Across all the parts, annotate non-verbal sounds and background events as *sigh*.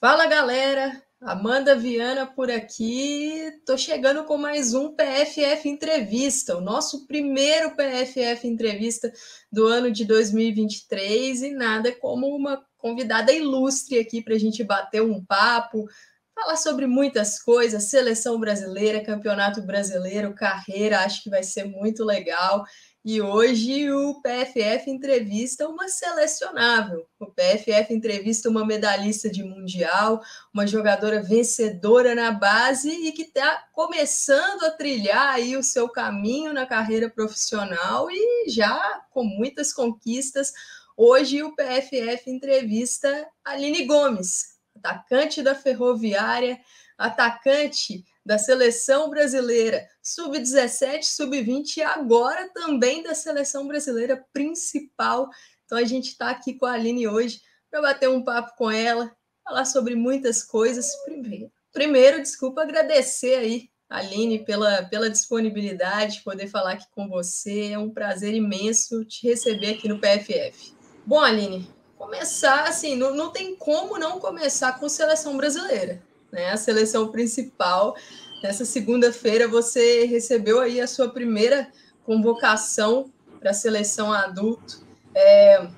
Fala galera, Amanda Viana por aqui. Tô chegando com mais um PFF Entrevista, o nosso primeiro PFF Entrevista do ano de 2023 e nada como uma convidada ilustre aqui para a gente bater um papo, falar sobre muitas coisas, seleção brasileira, campeonato brasileiro, carreira, acho que vai ser muito legal. E hoje o PFF entrevista uma selecionável. O PFF entrevista uma medalhista de mundial, uma jogadora vencedora na base e que está começando a trilhar aí o seu caminho na carreira profissional e já com muitas conquistas. Hoje o PFF entrevista Aline Gomes, atacante da Ferroviária, atacante da seleção brasileira sub-17, sub-20 e agora também da seleção brasileira principal. Então a gente está aqui com a Aline hoje para bater um papo com ela, falar sobre muitas coisas. Primeiro, primeiro desculpa, agradecer aí, Aline, pela, pela disponibilidade, poder falar aqui com você. É um prazer imenso te receber aqui no PFF. Bom, Aline, começar assim, não, não tem como não começar com seleção brasileira né? A seleção principal. Nessa segunda-feira você recebeu aí a sua primeira convocação para a seleção adulto. É,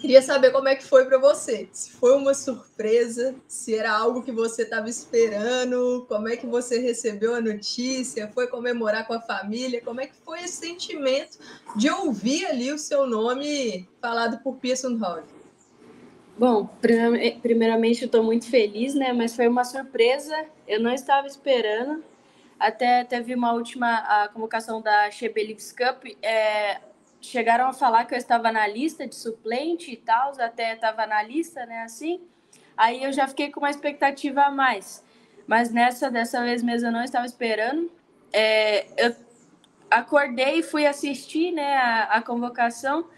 queria saber como é que foi para você. Se foi uma surpresa, se era algo que você estava esperando, como é que você recebeu a notícia, foi comemorar com a família, como é que foi esse sentimento de ouvir ali o seu nome falado por Pearson Hall? Bom, primeiramente eu estou muito feliz, né? Mas foi uma surpresa, eu não estava esperando. Até teve uma última a convocação da Shebelix Cup, é, chegaram a falar que eu estava na lista de suplente e tal, até estava na lista, né? Assim, aí eu já fiquei com uma expectativa a mais. Mas nessa dessa vez mesmo eu não estava esperando. É, eu acordei e fui assistir, né, a, a convocação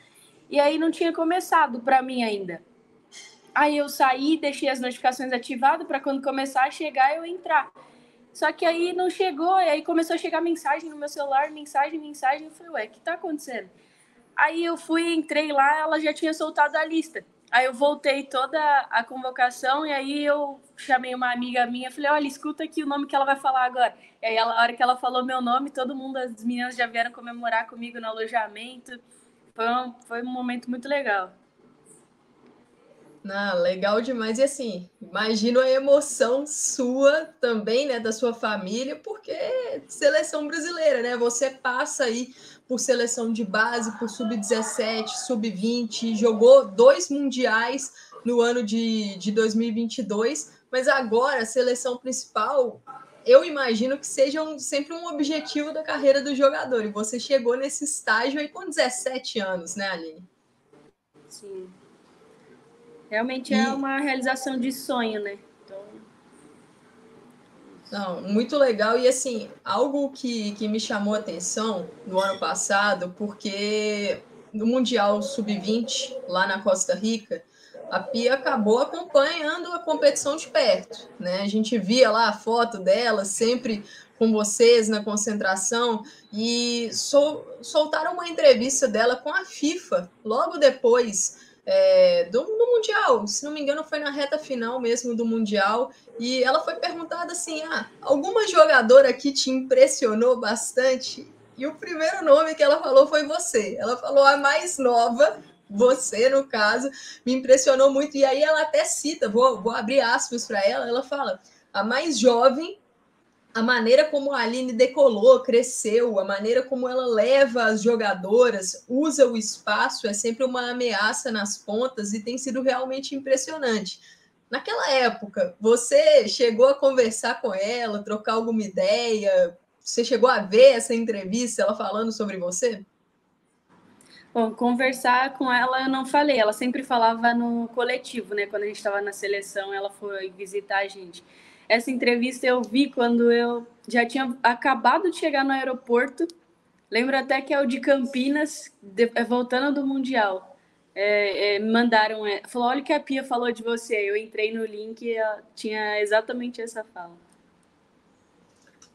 e aí não tinha começado para mim ainda. Aí eu saí, deixei as notificações ativadas para quando começar a chegar eu entrar. Só que aí não chegou, e aí começou a chegar mensagem no meu celular, mensagem, mensagem. Eu falei, ué, o que tá acontecendo? Aí eu fui, entrei lá, ela já tinha soltado a lista. Aí eu voltei toda a convocação e aí eu chamei uma amiga minha, falei, olha, escuta aqui o nome que ela vai falar agora. E aí, ela, a hora que ela falou meu nome, todo mundo, as meninas já vieram comemorar comigo no alojamento. Foi um, foi um momento muito legal. Ah, legal demais. E assim, imagino a emoção sua também, né, da sua família, porque seleção brasileira, né? Você passa aí por seleção de base, por sub-17, sub-20, jogou dois mundiais no ano de, de 2022, mas agora a seleção principal, eu imagino que seja um, sempre um objetivo da carreira do jogador. E você chegou nesse estágio aí com 17 anos, né, Aline? Sim. Realmente é e... é uma realização de sonho, né? Então... Não, muito legal. E assim, algo que, que me chamou a atenção no ano passado, porque no Mundial Sub-20, lá na Costa Rica, a Pia acabou acompanhando a competição de perto. Né? A gente via lá a foto dela, sempre com vocês na concentração, e sol, soltaram uma entrevista dela com a FIFA logo depois é, do, do, Mundial. Se não me engano, foi na reta final mesmo do Mundial. E ela foi perguntada assim: ah, alguma jogadora aqui te impressionou bastante? E o primeiro nome que ela falou foi você. Ela falou a mais nova, você no caso, me impressionou muito. E aí ela até cita, vou, vou abrir aspas para ela, ela fala: a mais jovem a maneira como a Aline decolou, cresceu, a maneira como ela leva as jogadoras, usa o espaço, é sempre uma ameaça nas pontas e tem sido realmente impressionante. Naquela época, você chegou a conversar com ela, trocar alguma ideia? Você chegou a ver essa entrevista, ela falando sobre você? Bom, conversar com ela eu não falei, ela sempre falava no coletivo, né? Quando a gente estava na seleção, ela foi visitar a gente. Essa entrevista eu vi quando eu já tinha acabado de chegar no aeroporto. Lembro até que é o de Campinas, de, é, voltando do Mundial. É, é, mandaram, é, falou, olha o que a Pia falou de você. Eu entrei no link e tinha exatamente essa fala.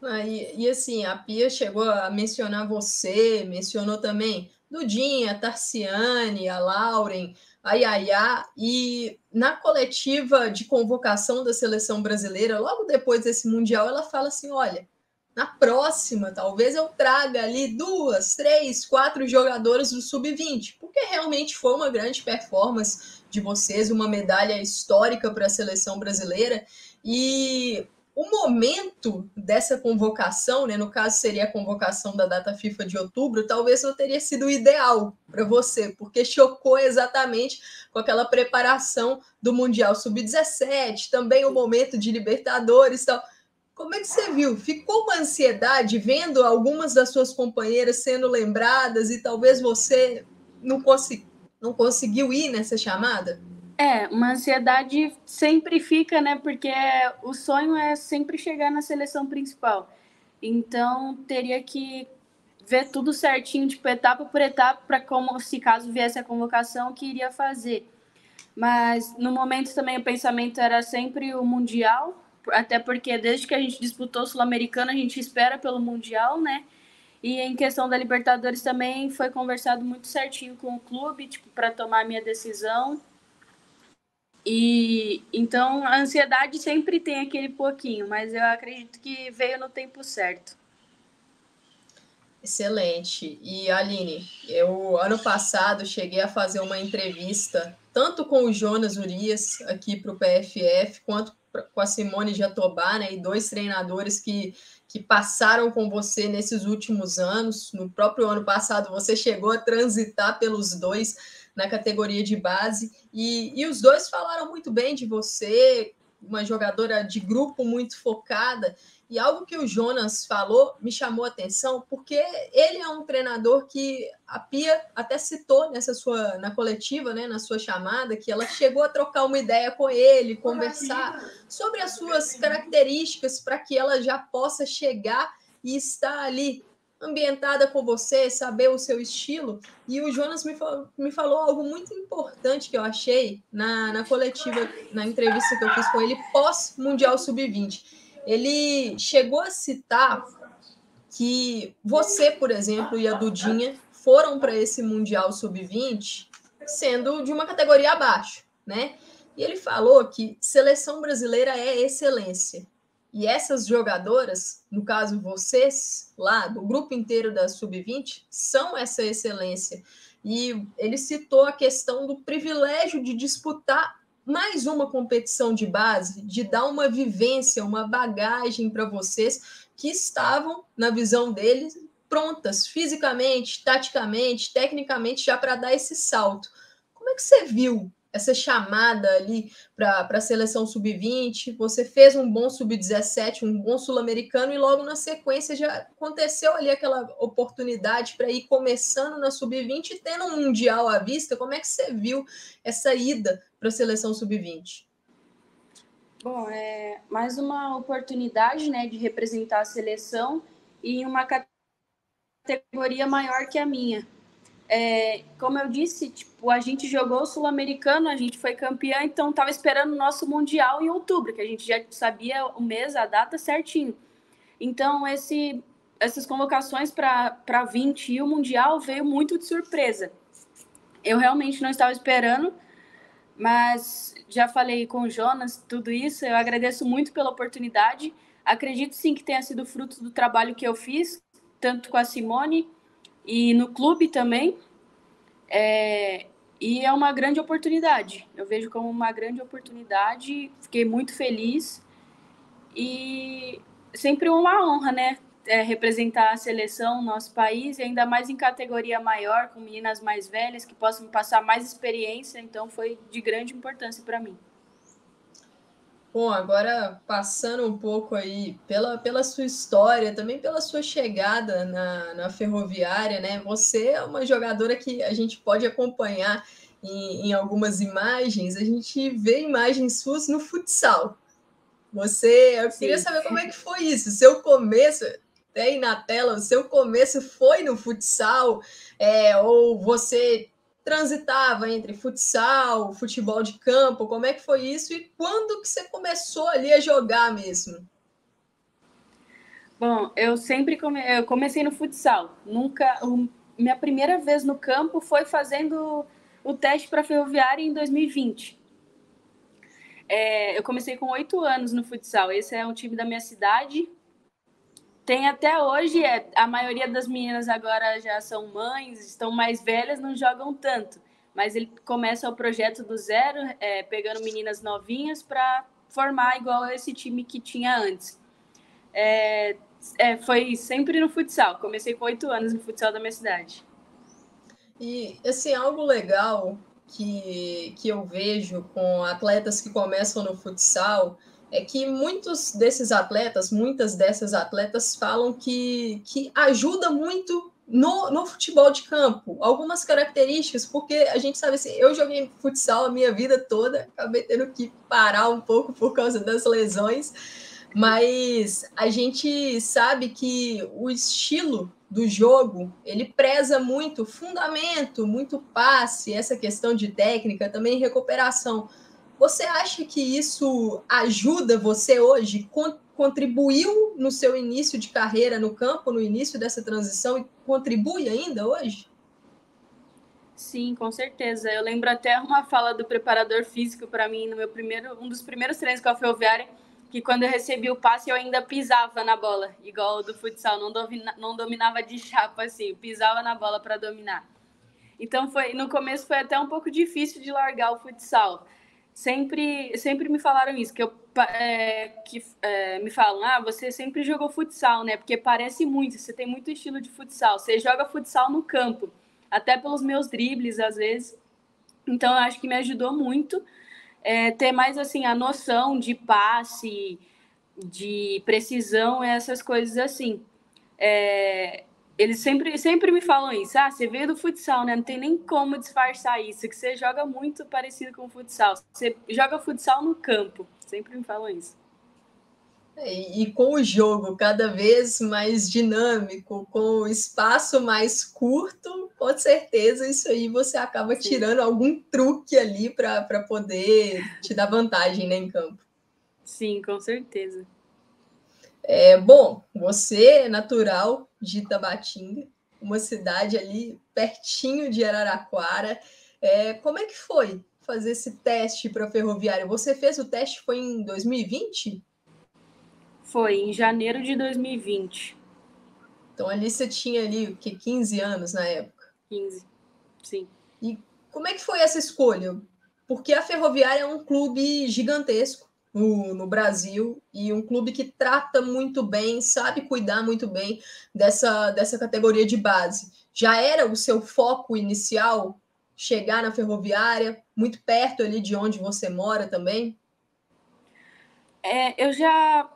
Ah, e, e, assim, a Pia chegou a mencionar você, mencionou também Dudinha, Tarciane, a Lauren, a Yaya, e na coletiva de convocação da seleção brasileira, logo depois desse Mundial, ela fala assim: olha, na próxima, talvez eu traga ali duas, três, quatro jogadoras do sub-20, porque realmente foi uma grande performance de vocês, uma medalha histórica para a seleção brasileira. E o momento dessa convocação, né, no caso seria a convocação da data FIFA de outubro, talvez não teria sido ideal para você, porque chocou exatamente com aquela preparação do Mundial Sub-17, também o momento de Libertadores tal. Como é que você viu? Ficou uma ansiedade vendo algumas das suas companheiras sendo lembradas e talvez você não, consegui, não conseguiu ir nessa chamada? É, uma ansiedade sempre fica, né? Porque o sonho é sempre chegar na seleção principal. Então, teria que ver tudo certinho, tipo, etapa por etapa, para como, se caso viesse a convocação, o que iria fazer. Mas, no momento também, o pensamento era sempre o Mundial, até porque desde que a gente disputou o Sul-Americano, a gente espera pelo Mundial, né? E em questão da Libertadores também foi conversado muito certinho com o clube, tipo, para tomar a minha decisão. E então a ansiedade sempre tem aquele pouquinho, mas eu acredito que veio no tempo certo. Excelente. E Aline, eu ano passado cheguei a fazer uma entrevista tanto com o Jonas Urias aqui para o PFF, quanto com a Simone Jatobá, né, e dois treinadores que, que passaram com você nesses últimos anos. No próprio ano passado, você chegou a transitar pelos dois na categoria de base, e, e os dois falaram muito bem de você, uma jogadora de grupo muito focada. E algo que o Jonas falou me chamou a atenção, porque ele é um treinador que a Pia até citou nessa sua na coletiva, né, na sua chamada, que ela chegou a trocar uma ideia com ele, conversar sobre as suas características para que ela já possa chegar e estar ali ambientada com você, saber o seu estilo. E o Jonas me falou, me falou algo muito importante que eu achei na, na coletiva, na entrevista que eu fiz com ele pós-Mundial Sub-20. Ele chegou a citar que você, por exemplo, e a Dudinha foram para esse Mundial Sub-20 sendo de uma categoria abaixo, né? E ele falou que seleção brasileira é excelência. E essas jogadoras, no caso vocês, lá do grupo inteiro da Sub-20, são essa excelência. E ele citou a questão do privilégio de disputar mais uma competição de base, de dar uma vivência, uma bagagem para vocês que estavam, na visão deles, prontas fisicamente, taticamente, tecnicamente, já para dar esse salto. Como é que você viu essa chamada ali para a seleção sub-20, você fez um bom sub-17, um bom sul-americano, e logo na sequência já aconteceu ali aquela oportunidade para ir começando na sub-20 e tendo um mundial à vista. Como é que você viu essa ida para a seleção sub-20? Bom, é mais uma oportunidade né, de representar a seleção em uma categoria maior que a minha é, como eu disse, tipo, a gente jogou o Sul-Americano, a gente foi campeã, então estava esperando o nosso Mundial em outubro, que a gente já sabia o mês, a data certinho. Então, esse, essas convocações para 20 e o Mundial veio muito de surpresa. Eu realmente não estava esperando, mas já falei com o Jonas tudo isso. Eu agradeço muito pela oportunidade. Acredito sim que tenha sido fruto do trabalho que eu fiz, tanto com a Simone e no clube também. É, e é uma grande oportunidade. Eu vejo como uma grande oportunidade. Fiquei muito feliz e sempre uma honra, né? É, representar a seleção, nosso país, ainda mais em categoria maior, com meninas mais velhas que possam passar mais experiência. Então, foi de grande importância para mim. Bom, agora passando um pouco aí pela, pela sua história, também pela sua chegada na, na ferroviária, né? Você é uma jogadora que a gente pode acompanhar em, em algumas imagens, a gente vê imagens suas no futsal. Você, eu Sim. queria saber como é que foi isso, seu começo, tem na tela, o seu começo foi no futsal, é, ou você transitava entre futsal, futebol de campo? Como é que foi isso e quando que você começou ali a jogar mesmo? Bom, eu sempre come... eu comecei no futsal. Nunca, minha primeira vez no campo foi fazendo o teste para ferroviária em 2020. É, eu comecei com oito anos no futsal. Esse é um time da minha cidade. Tem até hoje, é, a maioria das meninas agora já são mães, estão mais velhas, não jogam tanto. Mas ele começa o projeto do zero, é, pegando meninas novinhas para formar igual esse time que tinha antes. É, é, foi sempre no futsal. Comecei com oito anos no futsal da minha cidade. E, assim, algo legal que, que eu vejo com atletas que começam no futsal é que muitos desses atletas, muitas dessas atletas falam que, que ajuda muito no, no futebol de campo. Algumas características, porque a gente sabe assim, eu joguei futsal a minha vida toda, acabei tendo que parar um pouco por causa das lesões, mas a gente sabe que o estilo do jogo, ele preza muito fundamento, muito passe, essa questão de técnica, também recuperação. Você acha que isso ajuda você hoje? Contribuiu no seu início de carreira no campo, no início dessa transição e contribui ainda hoje? Sim, com certeza. Eu lembro até uma fala do preparador físico para mim no meu primeiro, um dos primeiros treinos com a Ferroviária, que quando eu recebi o passe eu ainda pisava na bola, igual do futsal, não, domina, não dominava de chapa assim, pisava na bola para dominar. Então foi no começo foi até um pouco difícil de largar o futsal. Sempre, sempre me falaram isso, que, eu, é, que é, me falam, ah, você sempre jogou futsal, né? Porque parece muito, você tem muito estilo de futsal. Você joga futsal no campo, até pelos meus dribles às vezes. Então eu acho que me ajudou muito é, ter mais assim a noção de passe, de precisão, essas coisas assim. É, eles sempre, sempre me falam isso. Ah, você veio do futsal, né? Não tem nem como disfarçar isso, que você joga muito parecido com o futsal. Você joga futsal no campo. Sempre me falam isso. E, com o jogo cada vez mais dinâmico, com o espaço mais curto, com certeza isso aí você acaba Sim. tirando algum truque ali para poder te dar vantagem né, em campo. Sim, com certeza. É, bom, você é natural de Itabatinga, uma cidade ali pertinho de Araraquara. É, como é que foi fazer esse teste para a ferroviária? Você fez o teste foi em 2020? Foi em janeiro de 2020. Então ali você tinha ali o que 15 anos na época. 15. Sim. E como é que foi essa escolha? Porque a Ferroviária é um clube gigantesco no, no Brasil e um clube que trata muito bem, sabe cuidar muito bem dessa, dessa categoria de base. Já era o seu foco inicial chegar na Ferroviária, muito perto ali de onde você mora também? É, eu já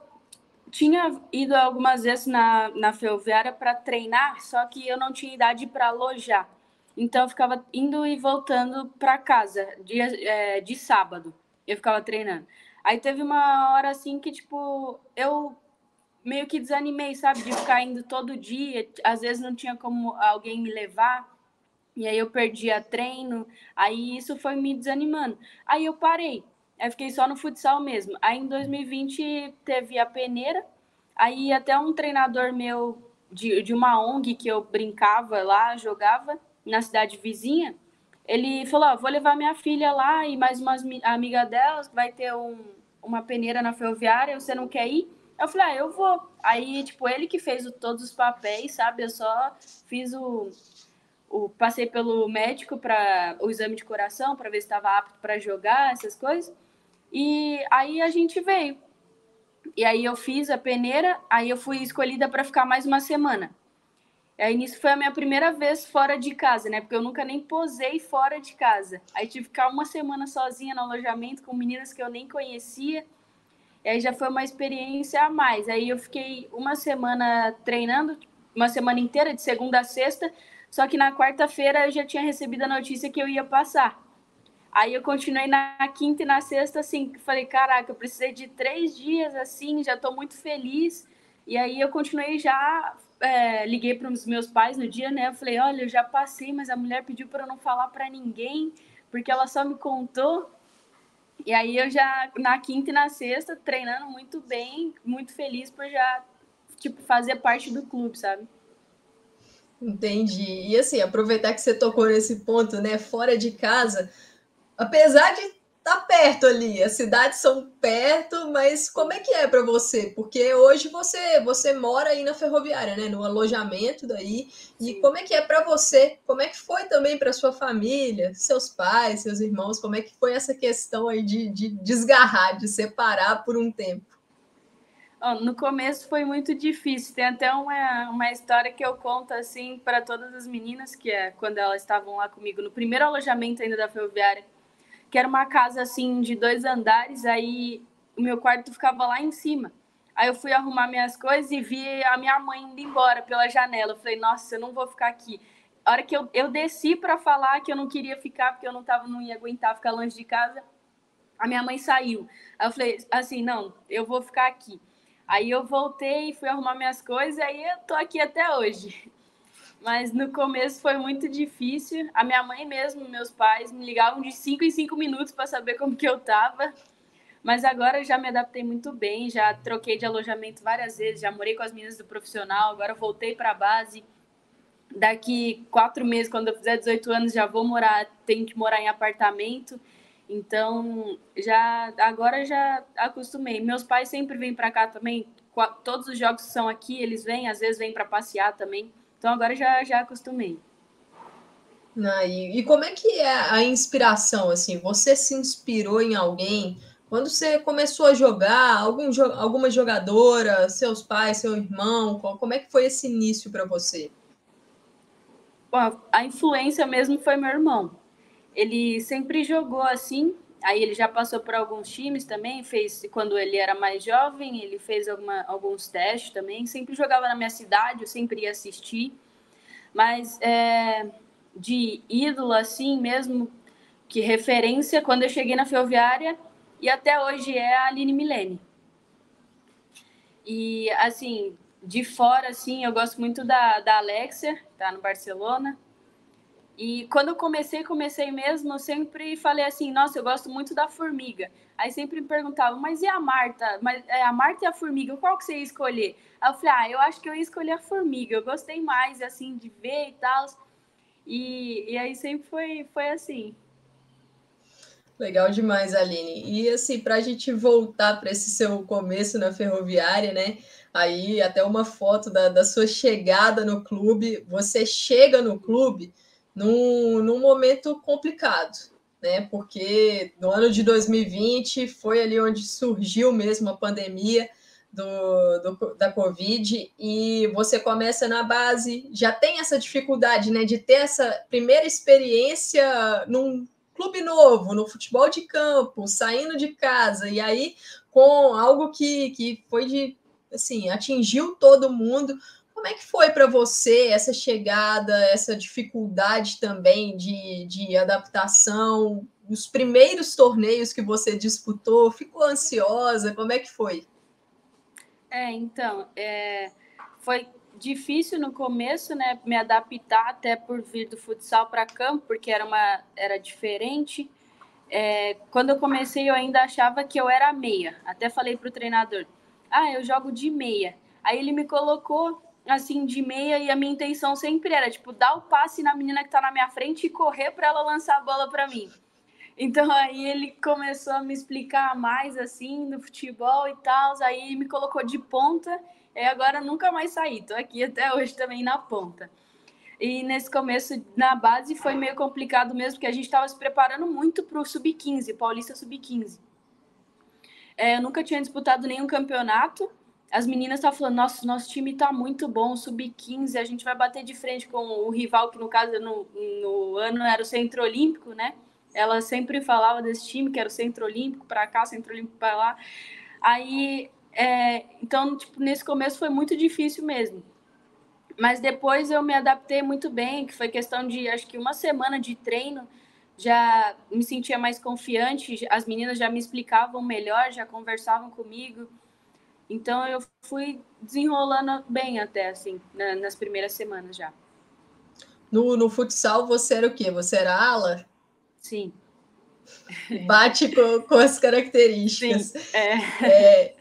tinha ido algumas vezes na, na ferroviária para treinar, só que eu não tinha idade para alojar. Então eu ficava indo e voltando para casa dia, é, de sábado. Eu ficava treinando. Aí teve uma hora assim que, tipo, eu meio que desanimei, sabe? De ficar indo todo dia. Às vezes não tinha como alguém me levar. E aí eu perdia treino. Aí isso foi me desanimando. Aí eu parei. Aí fiquei só no futsal mesmo. Aí em 2020 teve a peneira. Aí até um treinador meu de, de uma ONG que eu brincava lá, jogava na cidade vizinha, ele falou: oh, vou levar minha filha lá e mais uma amiga delas, vai ter um, uma peneira na ferroviária, você não quer ir? Eu falei, ah, eu vou. Aí, tipo, ele que fez o, todos os papéis, sabe? Eu só fiz o. o passei pelo médico para o exame de coração, para ver se estava apto para jogar, essas coisas. E aí a gente veio. E aí eu fiz a peneira, aí eu fui escolhida para ficar mais uma semana. Aí nisso foi a minha primeira vez fora de casa, né? Porque eu nunca nem posei fora de casa. Aí tive que ficar uma semana sozinha no alojamento com meninas que eu nem conhecia. E aí já foi uma experiência a mais. Aí eu fiquei uma semana treinando, uma semana inteira, de segunda a sexta. Só que na quarta-feira eu já tinha recebido a notícia que eu ia passar. Aí eu continuei na quinta e na sexta, assim, falei, caraca, eu precisei de três dias, assim, já estou muito feliz. E aí eu continuei já, é, liguei para os meus pais no dia, né? Eu falei, olha, eu já passei, mas a mulher pediu para eu não falar para ninguém, porque ela só me contou. E aí eu já, na quinta e na sexta, treinando muito bem, muito feliz por já, tipo, fazer parte do clube, sabe? Entendi. E assim, aproveitar que você tocou nesse ponto, né? Fora de casa, apesar de tá perto ali, as cidades são perto, mas como é que é para você? Porque hoje você você mora aí na ferroviária, né, no alojamento daí. E como é que é para você? Como é que foi também para sua família, seus pais, seus irmãos? Como é que foi essa questão aí de, de desgarrar, de separar por um tempo? no começo foi muito difícil. Tem até uma, uma história que eu conto assim para todas as meninas, que é quando elas estavam lá comigo no primeiro alojamento ainda da ferroviária que era uma casa assim de dois andares, aí o meu quarto ficava lá em cima. Aí eu fui arrumar minhas coisas e vi a minha mãe indo embora pela janela. Eu falei, nossa, eu não vou ficar aqui. A hora que eu, eu desci para falar que eu não queria ficar, porque eu não, tava, não ia aguentar ficar longe de casa, a minha mãe saiu. Aí eu falei assim, não, eu vou ficar aqui. Aí eu voltei, fui arrumar minhas coisas, e aí eu tô aqui até hoje. Mas no começo foi muito difícil. A minha mãe mesmo, meus pais, me ligavam de 5 em 5 minutos para saber como que eu tava. Mas agora eu já me adaptei muito bem, já troquei de alojamento várias vezes, já morei com as meninas do profissional, agora voltei para a base. Daqui quatro meses, quando eu fizer 18 anos, já vou morar, tenho que morar em apartamento. Então, já agora já acostumei. Meus pais sempre vêm para cá também. Todos os jogos são aqui, eles vêm, às vezes vêm para passear também. Então agora já, já acostumei. Ah, e, e, como é que é a inspiração? Assim, você se inspirou em alguém quando você começou a jogar? Algum, alguma jogadora, seus pais, seu irmão? Como é que foi esse início para você? Bom, a influência mesmo foi meu irmão. Ele sempre jogou assim. Aí ele já passou por alguns times também, fez quando ele era mais jovem, ele fez alguma, alguns testes também. Sempre jogava na minha cidade, eu sempre ia assistir. Mas é, de ídolo assim mesmo, que referência, quando eu cheguei na Ferroviária, e até hoje é a Aline Milene. E assim, de fora, assim, eu gosto muito da, da Alexia, tá no Barcelona. E quando eu comecei, comecei mesmo, eu sempre falei assim, nossa, eu gosto muito da formiga. Aí sempre me perguntavam, mas e a Marta? Mas é, a Marta e a formiga, qual que você ia escolher? Aí eu falei, ah, eu acho que eu ia escolher a formiga. Eu gostei mais, assim, de ver e tal. E, e aí sempre foi, foi assim. Legal demais, Aline. E assim, para a gente voltar para esse seu começo na ferroviária, né? Aí até uma foto da, da sua chegada no clube. Você chega no clube num, num momento complicado, né? Porque no ano de 2020 foi ali onde surgiu mesmo a pandemia do, do, da Covid e você começa na base, já tem essa dificuldade, né? De ter essa primeira experiência num clube novo, no futebol de campo, saindo de casa, e aí com algo que, que foi de assim, atingiu todo mundo. Como é que foi para você essa chegada, essa dificuldade também de, de adaptação? Os primeiros torneios que você disputou, ficou ansiosa? Como é que foi? É, então, é, foi difícil no começo, né, me adaptar até por vir do futsal para campo, porque era uma era diferente. É, quando eu comecei, eu ainda achava que eu era meia. Até falei para o treinador: "Ah, eu jogo de meia". Aí ele me colocou assim, de meia, e a minha intenção sempre era, tipo, dar o passe na menina que tá na minha frente e correr para ela lançar a bola para mim. Então aí ele começou a me explicar mais assim do futebol e tal, aí me colocou de ponta, e agora nunca mais saí, tô aqui até hoje também na ponta. E nesse começo na base foi meio complicado mesmo, porque a gente estava se preparando muito para o sub-15, Paulista sub-15. É, eu nunca tinha disputado nenhum campeonato, as meninas estavam falando, nossa, nosso time está muito bom, sub-15, a gente vai bater de frente com o rival, que no caso no, no ano era o Centro Olímpico, né? Ela sempre falava desse time, que era o Centro Olímpico para cá, Centro Olímpico para lá. Aí, é, então, tipo, nesse começo foi muito difícil mesmo. Mas depois eu me adaptei muito bem, que foi questão de, acho que uma semana de treino, já me sentia mais confiante, as meninas já me explicavam melhor, já conversavam comigo. Então eu fui desenrolando bem até assim, na, nas primeiras semanas já. No, no futsal você era o quê? Você era ala? Sim. Bate com, com as características. Sim, é. é.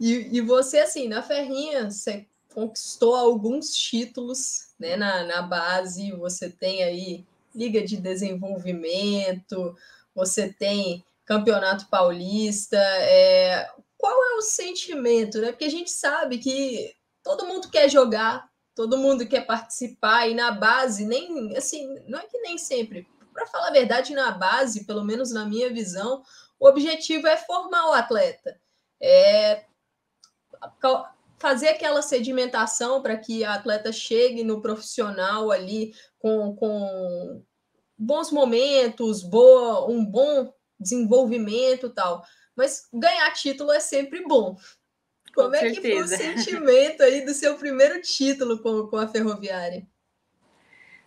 E, e você, assim, na Ferrinha, você conquistou alguns títulos né, na, na base, você tem aí Liga de Desenvolvimento, você tem Campeonato Paulista. É... Qual é o sentimento? Né? Porque a gente sabe que todo mundo quer jogar, todo mundo quer participar, e na base, nem assim, não é que nem sempre. Para falar a verdade, na base, pelo menos na minha visão, o objetivo é formar o atleta. É fazer aquela sedimentação para que a atleta chegue no profissional ali com, com bons momentos, boa, um bom desenvolvimento tal. Mas ganhar título é sempre bom. Como com é certeza. que foi o sentimento aí do seu primeiro título com, com a Ferroviária?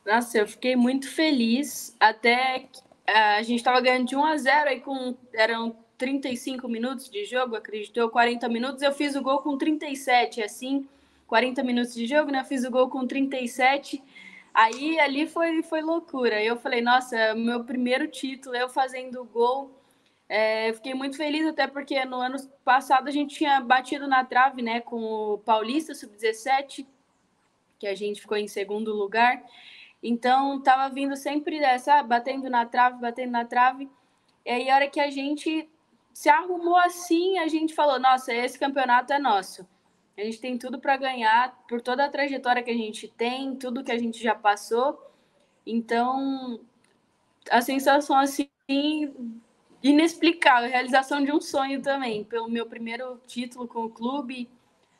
Nossa, eu fiquei muito feliz. Até a gente estava ganhando de 1 a 0 aí com eram 35 minutos de jogo, acredito eu, 40 minutos. Eu fiz o gol com 37, assim, 40 minutos de jogo, né? Eu fiz o gol com 37. Aí ali foi, foi loucura. Eu falei, nossa, meu primeiro título, eu fazendo o gol. É, fiquei muito feliz, até porque no ano passado a gente tinha batido na trave, né, com o Paulista Sub-17, que a gente ficou em segundo lugar. Então, tava vindo sempre dessa, batendo na trave, batendo na trave. E aí, a hora que a gente se arrumou assim, a gente falou: nossa, esse campeonato é nosso. A gente tem tudo para ganhar por toda a trajetória que a gente tem, tudo que a gente já passou. Então, a sensação assim inexplicável, realização de um sonho também, pelo meu primeiro título com o clube,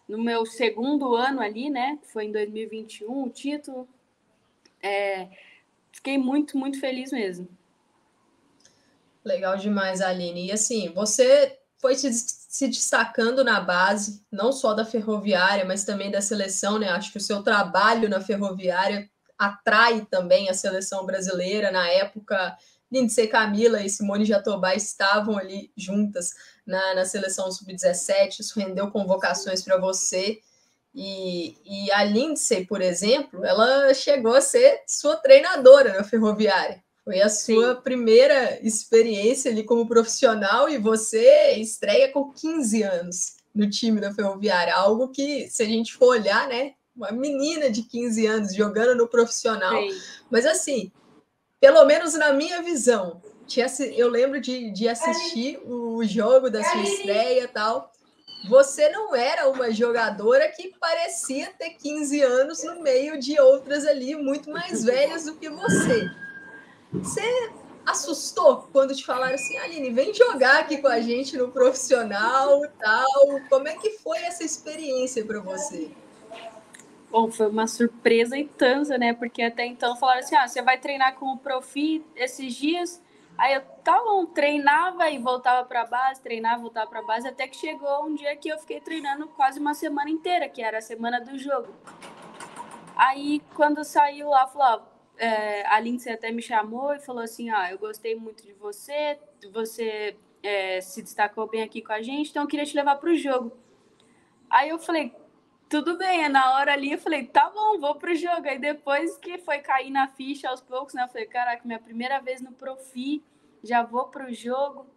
no meu segundo ano ali, né? Foi em 2021 o título. É, fiquei muito, muito feliz mesmo. Legal demais, Aline. E assim, você foi se, se destacando na base, não só da ferroviária, mas também da seleção, né? Acho que o seu trabalho na ferroviária atrai também a seleção brasileira. Na época, Lindsay Camila e Simone Jatobá estavam ali juntas na, na seleção sub-17, isso rendeu convocações para você. E, e a Lindsay, por exemplo, ela chegou a ser sua treinadora na ferroviária. Foi a sua Sim. primeira experiência ali como profissional e você estreia com 15 anos no time da Ferroviária, algo que, se a gente for olhar, né, uma menina de 15 anos jogando no profissional. Sim. Mas assim, pelo menos na minha visão, eu lembro de, de assistir o jogo da sua estreia e tal. Você não era uma jogadora que parecia ter 15 anos no meio de outras ali muito mais velhas do que você. Você assustou quando te falaram assim, Aline, vem jogar aqui com a gente no profissional tal. Como é que foi essa experiência para você? Bom, foi uma surpresa e tanto, né? Porque até então falaram assim: ah, você vai treinar com o Profi esses dias. Aí eu, tá bom, treinava e voltava para base, treinava, voltava para base, até que chegou um dia que eu fiquei treinando quase uma semana inteira, que era a semana do jogo. Aí quando saiu lá, falou: é, a Lindsay até me chamou e falou assim: Ah, eu gostei muito de você, você é, se destacou bem aqui com a gente, então eu queria te levar para o jogo. Aí eu falei: Tudo bem, na hora ali eu falei: Tá bom, vou para o jogo. Aí depois que foi cair na ficha aos poucos, né? Eu falei: Caraca, minha primeira vez no Profi, já vou para o jogo.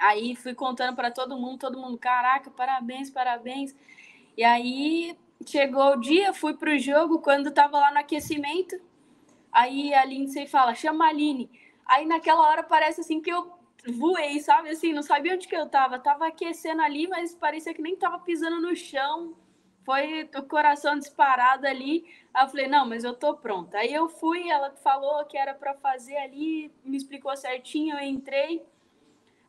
Aí fui contando para todo mundo, todo mundo: Caraca, parabéns, parabéns. E aí chegou o dia, fui para o jogo, quando estava lá no aquecimento Aí a Lindsay fala, chama a Aline. Aí naquela hora parece assim que eu voei, sabe? Assim, não sabia onde que eu tava. Tava aquecendo ali, mas parecia que nem tava pisando no chão. Foi o coração disparado ali. Aí eu falei, não, mas eu tô pronta. Aí eu fui, ela falou que era para fazer ali, me explicou certinho, eu entrei.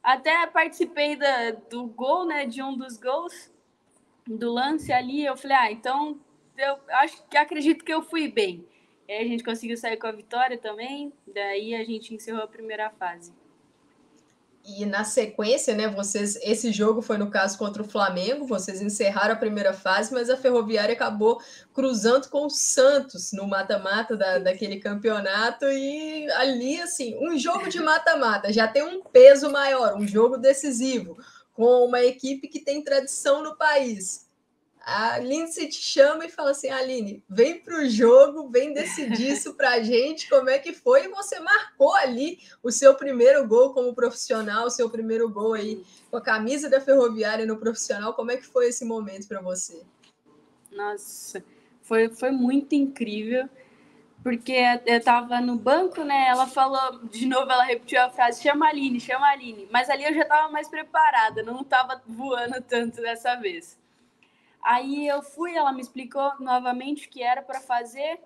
Até participei da, do gol, né? De um dos gols, do lance ali. Eu falei, ah, então eu acho que acredito que eu fui bem. Aí a gente conseguiu sair com a vitória também, daí a gente encerrou a primeira fase. E na sequência, né, vocês, esse jogo foi no caso contra o Flamengo, vocês encerraram a primeira fase, mas a Ferroviária acabou cruzando com o Santos no mata-mata da, daquele campeonato e ali, assim, um jogo de mata-mata já tem um peso maior, um jogo decisivo, com uma equipe que tem tradição no país a Lindsay te chama e fala assim: Aline, vem para o jogo, vem decidir isso para a gente, como é que foi? E você marcou ali o seu primeiro gol como profissional, o seu primeiro gol aí com a camisa da Ferroviária no profissional. Como é que foi esse momento para você? Nossa, foi, foi muito incrível porque eu tava no banco, né? Ela falou, de novo, ela repetiu a frase: chama a Aline, chama a Aline. Mas ali eu já tava mais preparada, não tava voando tanto dessa vez. Aí eu fui, ela me explicou novamente o que era para fazer.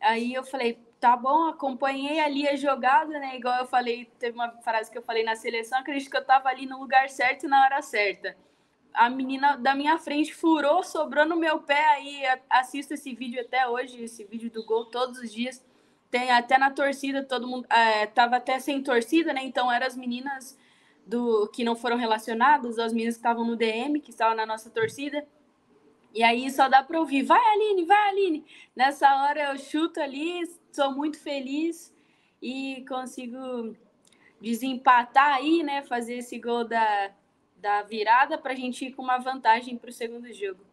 Aí eu falei: tá bom, acompanhei ali a jogada, né? Igual eu falei, teve uma frase que eu falei na seleção, acredito que eu tava ali no lugar certo na hora certa a menina da minha frente furou, sobrou no meu pé. Aí assisto esse vídeo até hoje, esse vídeo do gol todos os dias. Tem até na torcida, todo mundo é, tava até sem torcida, né? Então eram as meninas do que não foram relacionadas, as meninas que estavam no DM, que estavam na nossa torcida. E aí só dá para ouvir, vai Aline, vai Aline. Nessa hora eu chuto ali, sou muito feliz e consigo desempatar aí, né? Fazer esse gol da, da virada para a gente ir com uma vantagem para o segundo jogo.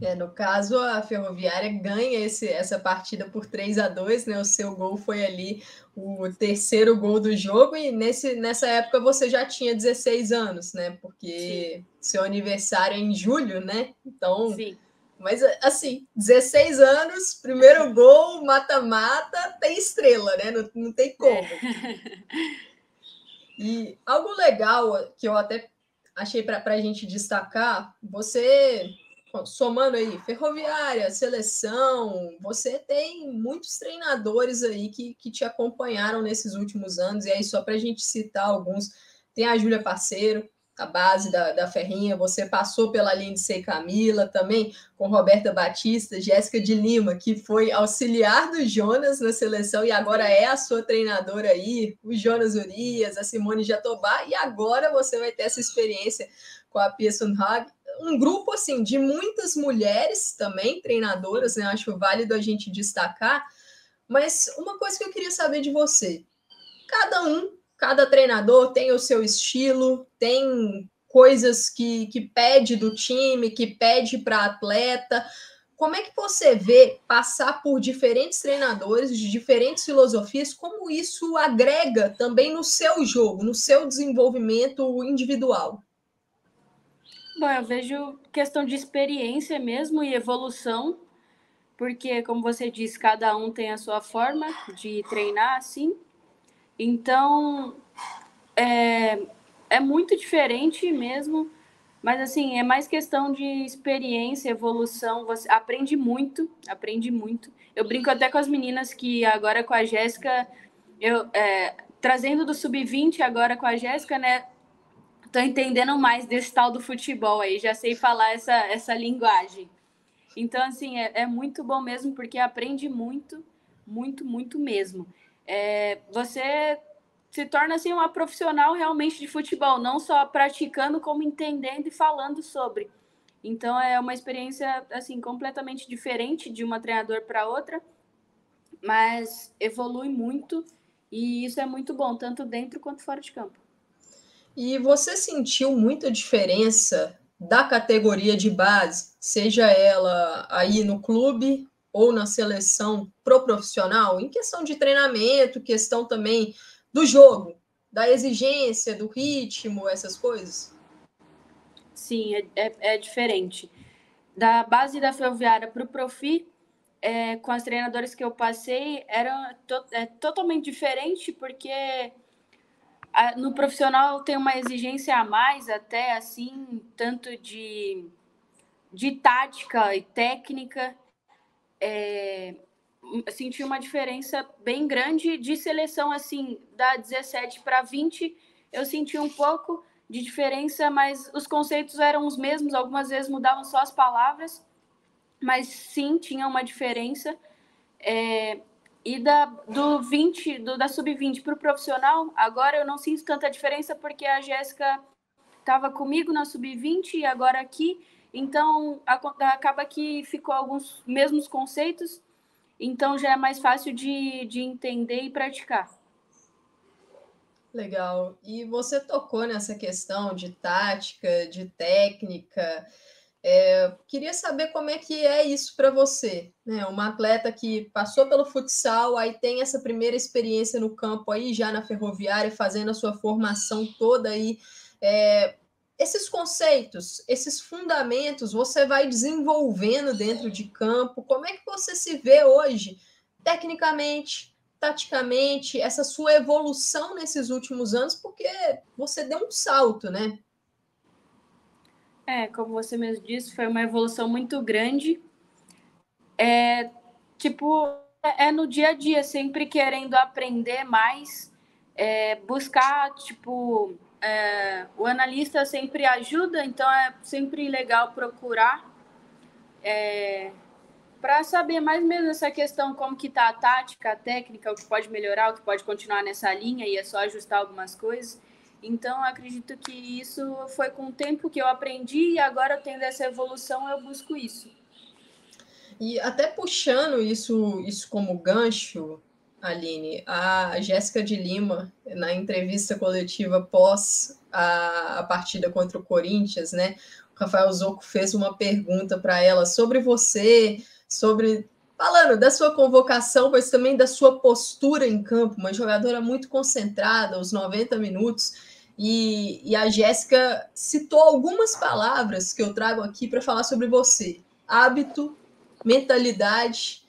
É, no caso, a Ferroviária ganha esse, essa partida por 3 a 2 né? O seu gol foi ali o terceiro gol do jogo, e nesse, nessa época você já tinha 16 anos, né? Porque Sim. seu aniversário é em julho, né? Então. Sim. Mas assim, 16 anos, primeiro gol, mata-mata, tem estrela, né? Não, não tem como. É. E algo legal que eu até achei para a gente destacar, você somando aí ferroviária, seleção, você tem muitos treinadores aí que, que te acompanharam nesses últimos anos, e aí só para a gente citar alguns, tem a Júlia Parceiro, a base da, da Ferrinha, você passou pela Lindsay Camila também, com Roberta Batista, Jéssica de Lima, que foi auxiliar do Jonas na seleção e agora é a sua treinadora aí, o Jonas Urias, a Simone Jatobá, e agora você vai ter essa experiência com a Pia Sunhag, um grupo assim de muitas mulheres também treinadoras, né? Acho válido a gente destacar. Mas uma coisa que eu queria saber de você: cada um Cada treinador tem o seu estilo, tem coisas que, que pede do time, que pede para atleta. Como é que você vê passar por diferentes treinadores de diferentes filosofias, como isso agrega também no seu jogo, no seu desenvolvimento individual? Bom, eu vejo questão de experiência mesmo e evolução, porque, como você disse, cada um tem a sua forma de treinar, assim. Então, é, é muito diferente mesmo, mas assim, é mais questão de experiência, evolução. Você aprende muito, aprende muito. Eu brinco até com as meninas que agora com a Jéssica, eu é, trazendo do sub-20 agora com a Jéssica, né? Tô entendendo mais desse tal do futebol aí, já sei falar essa, essa linguagem. Então, assim, é, é muito bom mesmo, porque aprende muito, muito, muito mesmo é, você se torna assim uma profissional realmente de futebol, não só praticando, como entendendo e falando sobre. Então é uma experiência assim completamente diferente de uma treinador para outra, mas evolui muito e isso é muito bom, tanto dentro quanto fora de campo. E você sentiu muita diferença da categoria de base, seja ela aí no clube ou na seleção pro profissional, em questão de treinamento, questão também do jogo, da exigência, do ritmo, essas coisas? Sim, é, é, é diferente. Da base da ferroviária para o profi, é, com as treinadoras que eu passei, era to, é, totalmente diferente, porque no profissional tem uma exigência a mais, até assim, tanto de, de tática e técnica, é, senti uma diferença bem grande de seleção, assim, da 17 para 20, eu senti um pouco de diferença, mas os conceitos eram os mesmos, algumas vezes mudavam só as palavras, mas sim, tinha uma diferença. É, e da, do 20, do, da sub-20 para o profissional, agora eu não sinto tanta diferença porque a Jéssica estava comigo na sub-20 e agora aqui então, acaba que ficou alguns mesmos conceitos, então já é mais fácil de, de entender e praticar. Legal. E você tocou nessa questão de tática, de técnica. É, queria saber como é que é isso para você, né? Uma atleta que passou pelo futsal, aí tem essa primeira experiência no campo aí já na ferroviária, fazendo a sua formação toda aí. É, esses conceitos, esses fundamentos, você vai desenvolvendo dentro de campo. Como é que você se vê hoje, tecnicamente, taticamente, essa sua evolução nesses últimos anos? Porque você deu um salto, né? É, como você mesmo disse, foi uma evolução muito grande. É, tipo, é no dia a dia, sempre querendo aprender mais, é, buscar, tipo, é, o analista sempre ajuda, então é sempre legal procurar é, para saber mais mesmo essa questão, como que tá a tática, a técnica, o que pode melhorar, o que pode continuar nessa linha e é só ajustar algumas coisas. Então, acredito que isso foi com o tempo que eu aprendi e agora tendo essa evolução, eu busco isso. E até puxando isso, isso como gancho, Aline, a Jéssica de Lima, na entrevista coletiva pós a, a partida contra o Corinthians, né? O Rafael Zocco fez uma pergunta para ela sobre você, sobre falando da sua convocação, mas também da sua postura em campo, uma jogadora muito concentrada, os 90 minutos. E, e a Jéssica citou algumas palavras que eu trago aqui para falar sobre você: hábito, mentalidade,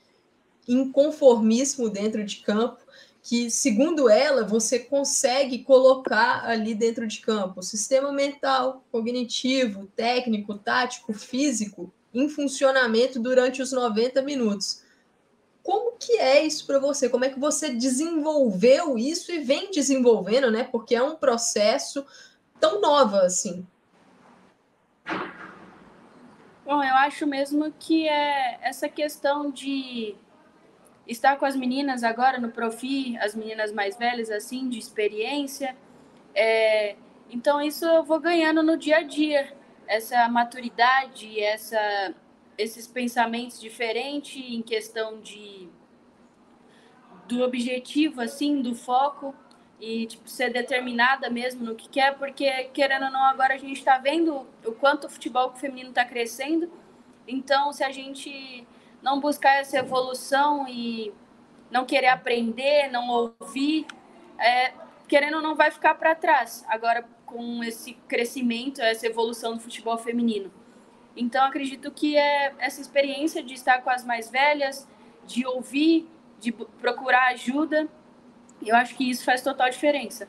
inconformismo dentro de campo, que, segundo ela, você consegue colocar ali dentro de campo. Sistema mental, cognitivo, técnico, tático, físico, em funcionamento durante os 90 minutos. Como que é isso para você? Como é que você desenvolveu isso e vem desenvolvendo, né? Porque é um processo tão nova assim. Bom, eu acho mesmo que é essa questão de estar com as meninas agora no Profi, as meninas mais velhas, assim, de experiência. É, então, isso eu vou ganhando no dia a dia. Essa maturidade, essa, esses pensamentos diferentes em questão de do objetivo, assim, do foco e tipo, ser determinada mesmo no que quer, porque querendo ou não, agora a gente está vendo o quanto o futebol feminino está crescendo. Então, se a gente não buscar essa evolução e não querer aprender, não ouvir, é, querendo ou não, vai ficar para trás. Agora, com esse crescimento, essa evolução do futebol feminino. Então, acredito que é essa experiência de estar com as mais velhas, de ouvir, de procurar ajuda eu acho que isso faz total diferença.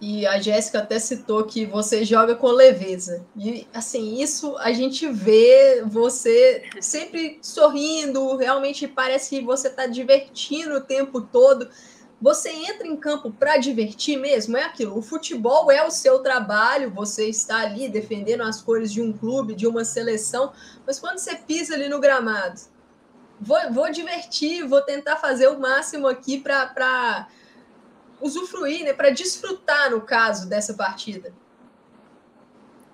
E a Jéssica até citou que você joga com leveza. E assim, isso a gente vê você sempre sorrindo, realmente parece que você está divertindo o tempo todo. Você entra em campo para divertir mesmo, é aquilo. O futebol é o seu trabalho, você está ali defendendo as cores de um clube, de uma seleção, mas quando você pisa ali no gramado, vou, vou divertir, vou tentar fazer o máximo aqui para usufruir, né, para desfrutar, no caso, dessa partida.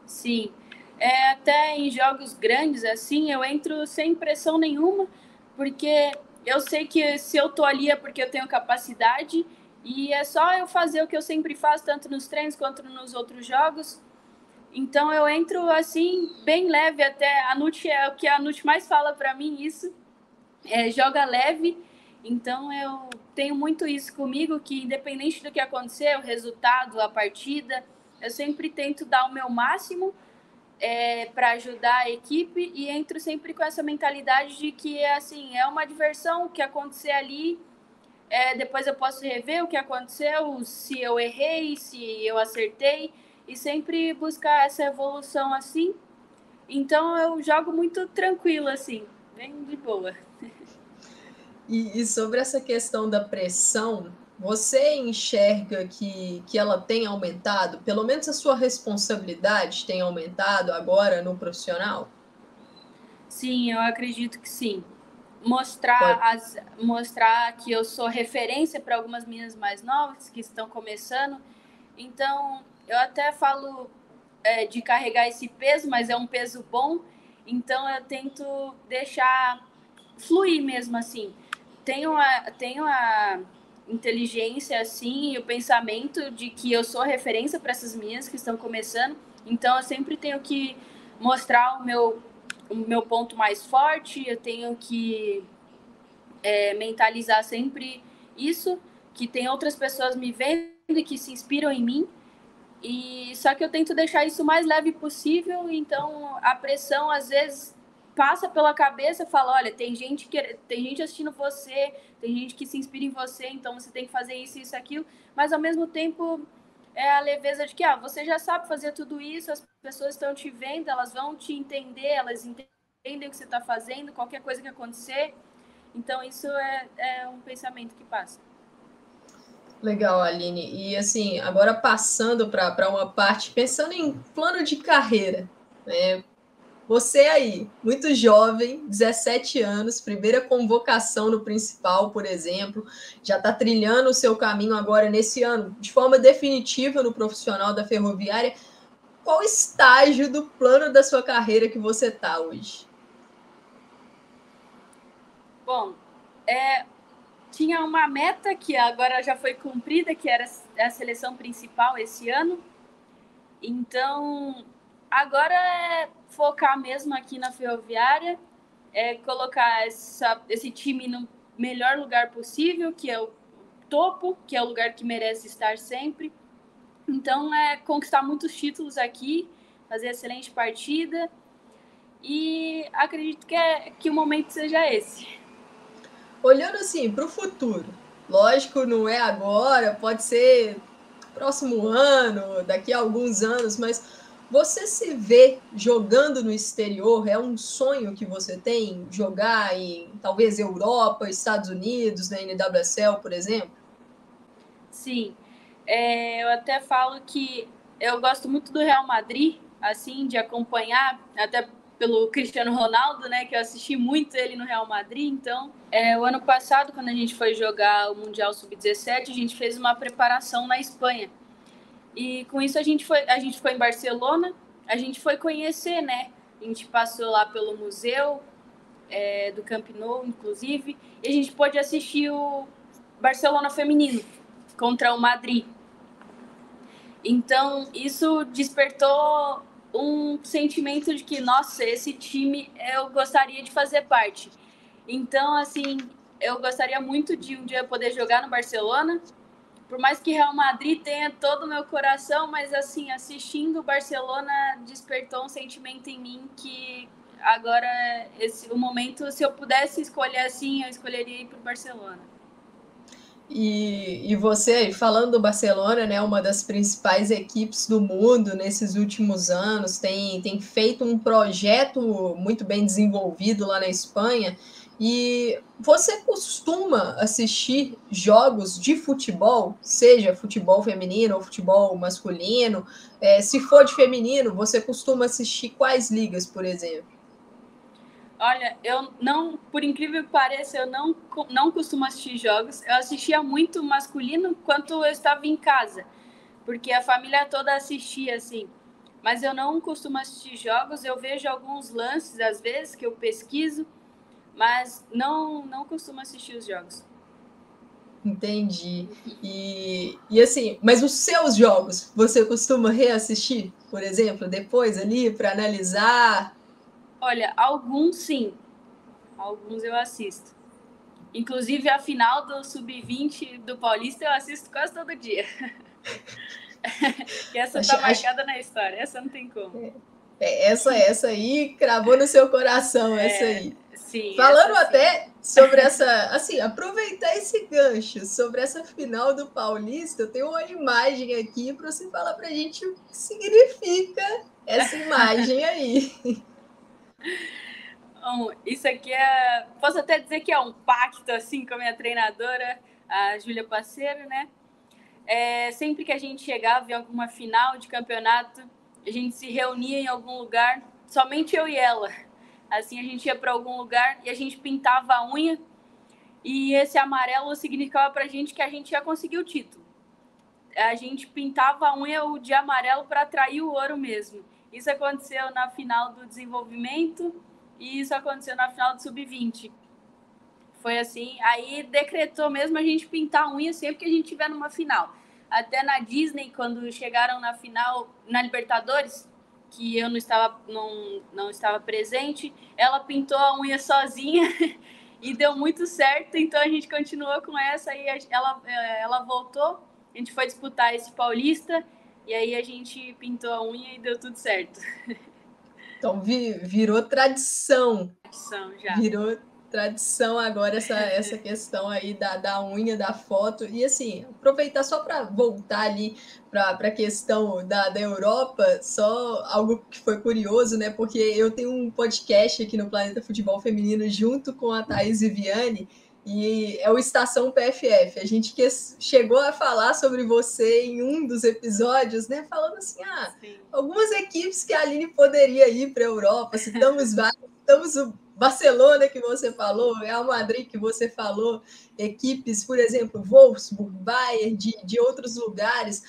Sim. É, até em jogos grandes, assim, eu entro sem pressão nenhuma, porque eu sei que se eu tô ali é porque eu tenho capacidade e é só eu fazer o que eu sempre faço, tanto nos treinos quanto nos outros jogos. Então eu entro assim, bem leve até. A Nut é o que a Nut mais fala para mim, isso é, joga leve. Então eu tenho muito isso comigo, que independente do que acontecer, o resultado, a partida, eu sempre tento dar o meu máximo é, para ajudar a equipe e entro sempre com essa mentalidade de que assim, é uma diversão, o que acontecer ali, é, depois eu posso rever o que aconteceu, se eu errei, se eu acertei, e sempre buscar essa evolução assim. Então eu jogo muito tranquilo, assim, bem de boa. E, e, sobre essa questão da pressão, você enxerga que, que ela tem aumentado? Pelo menos a sua responsabilidade tem aumentado agora no profissional? Sim, eu acredito que sim. Mostrar, as, mostrar que eu sou referência para algumas meninas mais novas que estão começando. Então, eu até falo é, de carregar esse peso, mas é um peso bom. Então, eu tento deixar fluir mesmo assim tenho a, tenho a inteligência assim e o pensamento de que eu sou referência para essas meninas que estão começando. Então eu sempre tenho que mostrar o meu o meu ponto mais forte, eu tenho que é, mentalizar sempre isso, que tem outras pessoas me vendo e que se inspiram em mim. E só que eu tento deixar isso o mais leve possível, então a pressão às vezes passa pela cabeça, fala, olha, tem gente que tem gente assistindo você, tem gente que se inspira em você, então você tem que fazer isso, isso, aquilo, mas ao mesmo tempo é a leveza de que ah, você já sabe fazer tudo isso, as pessoas estão te vendo, elas vão te entender, elas entendem o que você está fazendo, qualquer coisa que acontecer. Então, isso é, é um pensamento que passa. Legal, Aline. E assim, agora passando para uma parte, pensando em plano de carreira, né? Você aí, muito jovem, 17 anos, primeira convocação no principal, por exemplo, já está trilhando o seu caminho agora nesse ano, de forma definitiva no profissional da ferroviária. Qual estágio do plano da sua carreira que você está hoje? Bom, é, tinha uma meta que agora já foi cumprida, que era a seleção principal esse ano. Então, agora é focar mesmo aqui na Ferroviária, é colocar essa, esse time no melhor lugar possível, que é o topo, que é o lugar que merece estar sempre. Então, é conquistar muitos títulos aqui, fazer excelente partida e acredito que, é, que o momento seja esse olhando assim para o futuro, lógico, não é agora, pode ser próximo ano, daqui a alguns anos, mas você se vê jogando no exterior? É um sonho que você tem jogar em talvez Europa, Estados Unidos, na NWSL, por exemplo? Sim, é, eu até falo que eu gosto muito do Real Madrid, assim, de acompanhar, até pelo Cristiano Ronaldo, né? Que eu assisti muito ele no Real Madrid. Então, é, o ano passado, quando a gente foi jogar o Mundial Sub-17, a gente fez uma preparação na Espanha. E com isso a gente foi, a gente foi em Barcelona, a gente foi conhecer, né? A gente passou lá pelo museu é, do Camp Nou, inclusive, e a gente pôde assistir o Barcelona feminino contra o Madrid. Então, isso despertou um sentimento de que, nossa, esse time eu gostaria de fazer parte. Então, assim, eu gostaria muito de um dia poder jogar no Barcelona. Por mais que Real Madrid tenha todo o meu coração, mas assim, assistindo o Barcelona despertou um sentimento em mim que agora esse o momento, se eu pudesse escolher assim, eu escolheria ir para o Barcelona. E, e você, falando do Barcelona, né, uma das principais equipes do mundo nesses últimos anos, tem, tem feito um projeto muito bem desenvolvido lá na Espanha. E você costuma assistir jogos de futebol, seja futebol feminino ou futebol masculino? É, se for de feminino, você costuma assistir quais ligas, por exemplo? Olha, eu não, por incrível que pareça, eu não, não costumo assistir jogos. Eu assistia muito masculino quando eu estava em casa, porque a família toda assistia assim. Mas eu não costumo assistir jogos, eu vejo alguns lances às vezes que eu pesquiso, mas não não costumo assistir os jogos. Entendi. E, e assim, mas os seus jogos, você costuma reassistir, por exemplo, depois ali para analisar Olha, alguns sim. Alguns eu assisto. Inclusive a final do Sub-20 do Paulista eu assisto quase todo dia. *laughs* e essa acho, tá marcada acho... na história, essa não tem como. É, essa, essa aí cravou no seu coração, é, essa aí. Sim. Falando até sobre essa, assim, aproveitar esse gancho sobre essa final do Paulista, eu tenho uma imagem aqui para você falar para a gente o que significa essa imagem aí. *laughs* *laughs* Bom, isso aqui é. Posso até dizer que é um pacto assim com a minha treinadora, a Júlia Parceiro, né? É, sempre que a gente chegava em alguma final de campeonato, a gente se reunia em algum lugar, somente eu e ela. Assim, a gente ia para algum lugar e a gente pintava a unha, e esse amarelo significava para a gente que a gente ia conseguir o título. A gente pintava a unha de amarelo para atrair o ouro mesmo. Isso aconteceu na final do desenvolvimento e isso aconteceu na final do sub-20. Foi assim, aí decretou mesmo a gente pintar a unha sempre que a gente estiver numa final. Até na Disney, quando chegaram na final, na Libertadores, que eu não estava, não, não estava presente, ela pintou a unha sozinha *laughs* e deu muito certo, então a gente continuou com essa e ela, ela voltou, a gente foi disputar esse paulista E aí a gente pintou a unha e deu tudo certo. Então virou tradição. Tradição já. Virou tradição agora essa, essa questão aí da, da unha, da foto. E assim, aproveitar só para voltar ali para a questão da, da Europa, só algo que foi curioso, né? Porque eu tenho um podcast aqui no Planeta Futebol Feminino junto com a Thaís Viviane, e é o Estação PFF. A gente que chegou a falar sobre você em um dos episódios, né? Falando assim, ah, Sim. algumas equipes que a Aline poderia ir para a Europa, citamos vários, citamos o Barcelona que você falou, Real Madrid que você falou, equipes, por exemplo, Wolfsburg, Bayern, de, de outros lugares.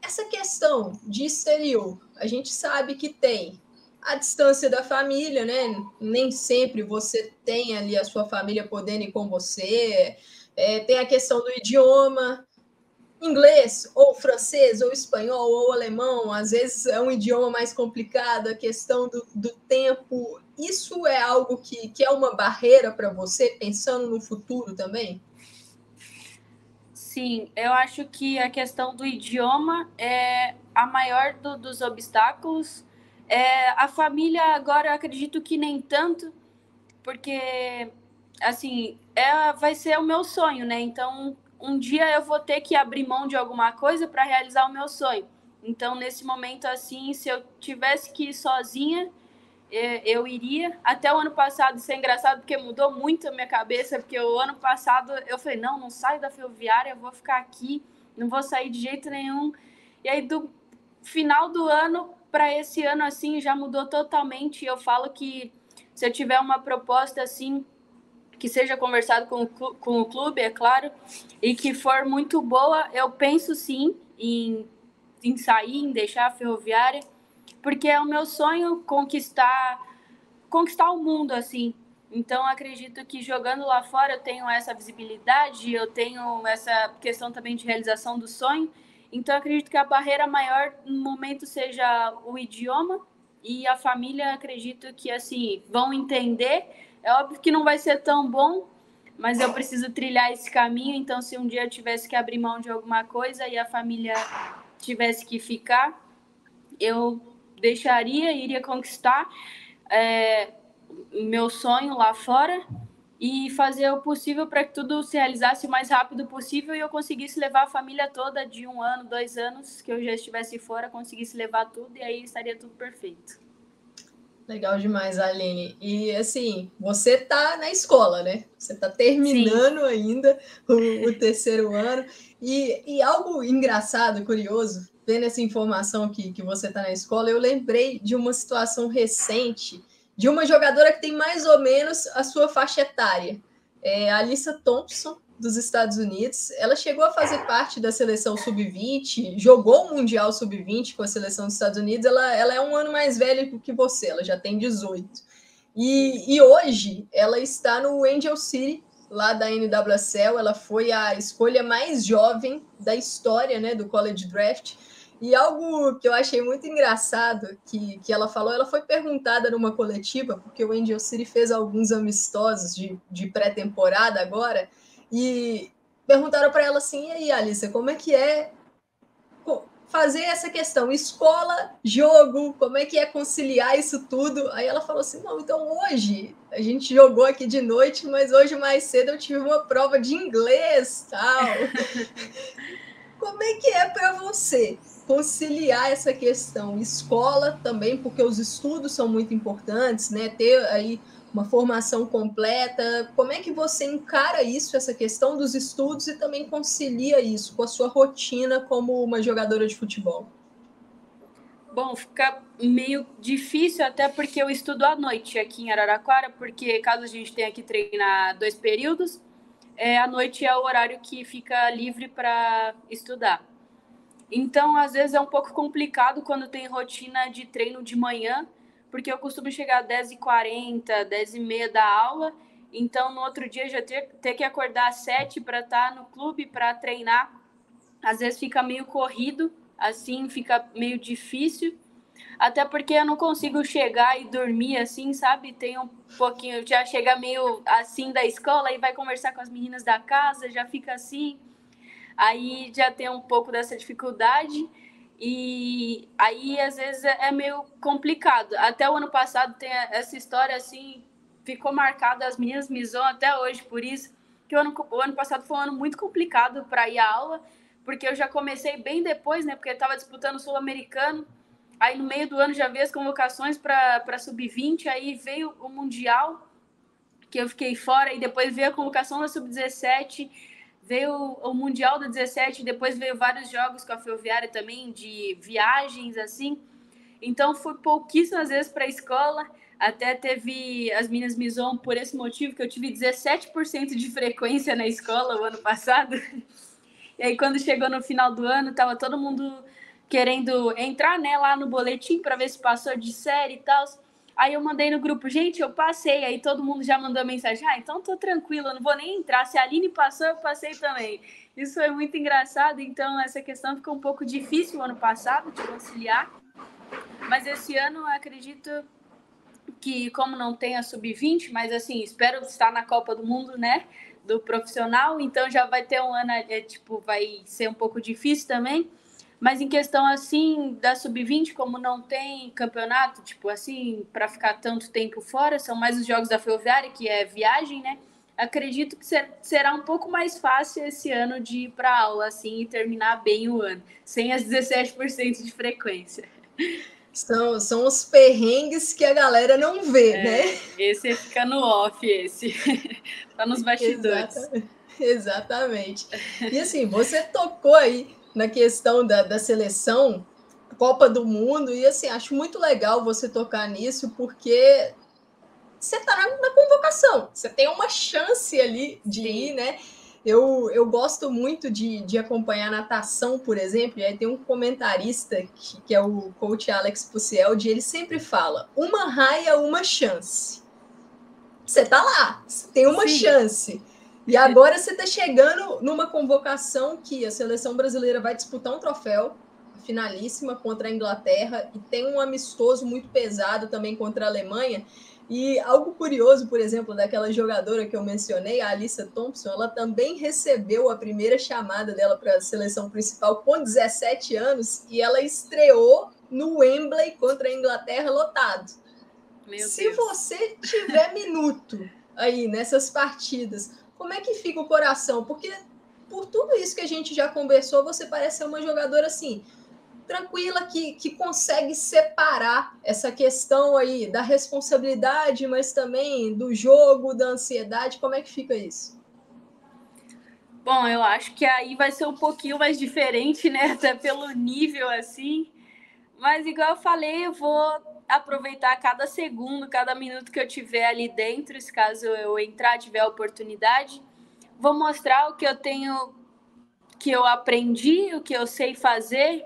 Essa questão de exterior, a gente sabe que tem a distância da família, né? Nem sempre você tem ali a sua família podendo ir com você. É, tem a questão do idioma, inglês, ou francês, ou espanhol, ou alemão, às vezes é um idioma mais complicado, a questão do, do tempo isso é algo que, que é uma barreira para você, pensando no futuro também? Sim, eu acho que a questão do idioma é a maior do, dos obstáculos. É, a família, agora, acredito que nem tanto, porque, assim, é, vai ser o meu sonho, né? Então, um dia eu vou ter que abrir mão de alguma coisa para realizar o meu sonho. Então, nesse momento, assim, se eu tivesse que ir sozinha, é, eu iria. Até o ano passado, isso é engraçado, porque mudou muito a minha cabeça, porque o ano passado eu falei, não, não saio da ferroviária, eu vou ficar aqui, não vou sair de jeito nenhum. E aí, do final do ano para esse ano, assim, já mudou totalmente. Eu falo que se eu tiver uma proposta, assim, que seja conversado com, com o clube, é claro, e que for muito boa, eu penso sim em, em sair, em deixar a ferroviária porque é o meu sonho conquistar conquistar o mundo assim. Então acredito que jogando lá fora eu tenho essa visibilidade, eu tenho essa questão também de realização do sonho. Então acredito que a barreira maior no momento seja o idioma e a família acredito que assim vão entender. É óbvio que não vai ser tão bom, mas eu preciso trilhar esse caminho. Então se um dia eu tivesse que abrir mão de alguma coisa e a família tivesse que ficar, eu deixaria, iria conquistar é, meu sonho lá fora e fazer o possível para que tudo se realizasse o mais rápido possível e eu conseguisse levar a família toda de um ano, dois anos, que eu já estivesse fora, conseguisse levar tudo e aí estaria tudo perfeito. Legal demais, Aline. E assim, você tá na escola, né? Você tá terminando Sim. ainda o, o, terceiro ano. E, e algo engraçado, curioso, vendo essa informação que, que você está na escola, eu lembrei de uma situação recente de uma jogadora que tem mais ou menos a sua faixa etária. É a Alissa Thompson, dos Estados Unidos. Ela chegou a fazer parte da seleção sub-20, jogou o Mundial sub-20 com a seleção dos Estados Unidos. Ela, ela é um ano mais velha que você, ela já tem 18. E, e hoje ela está no Angel City, lá da NWSL. Ela foi a escolha mais jovem da história né, do College Draft. E algo que eu achei muito engraçado que, que ela falou, ela foi perguntada numa coletiva, porque o Angel City fez alguns amistosos de, de pré-temporada agora, e perguntaram para ela assim: e aí, Alice, como é que é fazer essa questão escola, jogo, como é que é conciliar isso tudo? Aí ela falou assim: não, então hoje a gente jogou aqui de noite, mas hoje mais cedo eu tive uma prova de inglês, tal. *laughs* *laughs* como é que é para você? Conciliar essa questão escola também, porque os estudos são muito importantes, né? Ter aí uma formação completa. Como é que você encara isso, essa questão dos estudos e também concilia isso com a sua rotina como uma jogadora de futebol? Bom, fica meio difícil até porque eu estudo à noite aqui em Araraquara, porque caso a gente tenha que treinar dois períodos, é, à noite é o horário que fica livre para estudar. Então, às vezes é um pouco complicado quando tem rotina de treino de manhã, porque eu costumo chegar às 10h40, 10h30 da aula, então no outro dia já ter, ter que acordar às 7 para estar tá no clube para treinar. Às vezes fica meio corrido, assim fica meio difícil. Até porque eu não consigo chegar e dormir assim, sabe? Tem um pouquinho, já chega meio assim da escola e vai conversar com as meninas da casa, já fica assim. Aí já tem um pouco dessa dificuldade. E aí, às vezes, é, é meio complicado. Até o ano passado tem essa história assim, ficou marcada as minhas missões até hoje, por isso que o ano, o ano passado foi um ano muito complicado para ir à aula, porque eu já comecei bem depois, né? Porque estava disputando o Sul-Americano, aí no meio do ano já veio as convocações para Sub-20, aí veio o Mundial, que eu fiquei fora, e depois veio a convocação da Sub-17 veio o Mundial da 17, depois veio vários jogos com a Ferroviária também, de viagens, assim. Então, fui pouquíssimas vezes para a escola. Até teve as minhas missões por esse motivo, que eu tive 17% de frequência na escola o ano passado. E aí, quando chegou no final do ano, tava todo mundo querendo entrar né, lá no boletim para ver se passou de série e tal. Aí eu mandei no grupo, gente, eu passei. Aí todo mundo já mandou mensagem, ah, então tô tranquilo, eu não vou nem entrar. Se a Aline passou, eu passei também. Isso foi muito engraçado. Então, essa questão ficou um pouco difícil ano passado de conciliar. Mas esse ano eu acredito que, como não tem a sub-20, mas assim, espero estar na Copa do Mundo, né? Do profissional, então já vai ter um ano, é, tipo, vai ser um pouco difícil também. Mas em questão assim da sub-20, como não tem campeonato, tipo assim, para ficar tanto tempo fora, são mais os jogos da Ferroviária, que é viagem, né? Acredito que será um pouco mais fácil esse ano de ir para aula assim e terminar bem o ano, sem as 17% de frequência. São, são os perrengues que a galera não vê, é, né? Esse fica no off, esse. *laughs* tá nos bastidores. Exatamente. *laughs* Exatamente. E assim, você tocou aí na questão da, da seleção, Copa do Mundo, e assim, acho muito legal você tocar nisso, porque você está na, na, convocação, você tem uma chance ali de Sim. ir, né? Eu, eu gosto muito de, de acompanhar natação, por exemplo, e aí tem um comentarista que, que é o coach Alex Puciel, de ele sempre fala: uma raia, uma chance. Você tá lá, você tem uma Sim. chance. E agora você está chegando numa convocação que a seleção brasileira vai disputar um troféu, finalíssima contra a Inglaterra, e tem um amistoso muito pesado também contra a Alemanha. E algo curioso, por exemplo, daquela jogadora que eu mencionei, a Alissa Thompson, ela também recebeu a primeira chamada dela para a seleção principal com 17 anos e ela estreou no Wembley contra a Inglaterra lotado. Meu Se Deus. você tiver minuto aí nessas partidas, como é que fica o coração? Porque por tudo isso que a gente já conversou, você parece ser uma jogadora assim, tranquila, que, que consegue separar essa questão aí da responsabilidade, mas também do jogo, da ansiedade. Como é que fica isso? Bom, eu acho que aí vai ser um pouquinho mais diferente, né? Até pelo nível assim. Mas igual eu falei, eu vou aproveitar cada segundo, cada minuto que eu tiver ali dentro, se caso eu entrar, tiver a oportunidade. Vou mostrar o que eu tenho, que eu aprendi, o que eu sei fazer.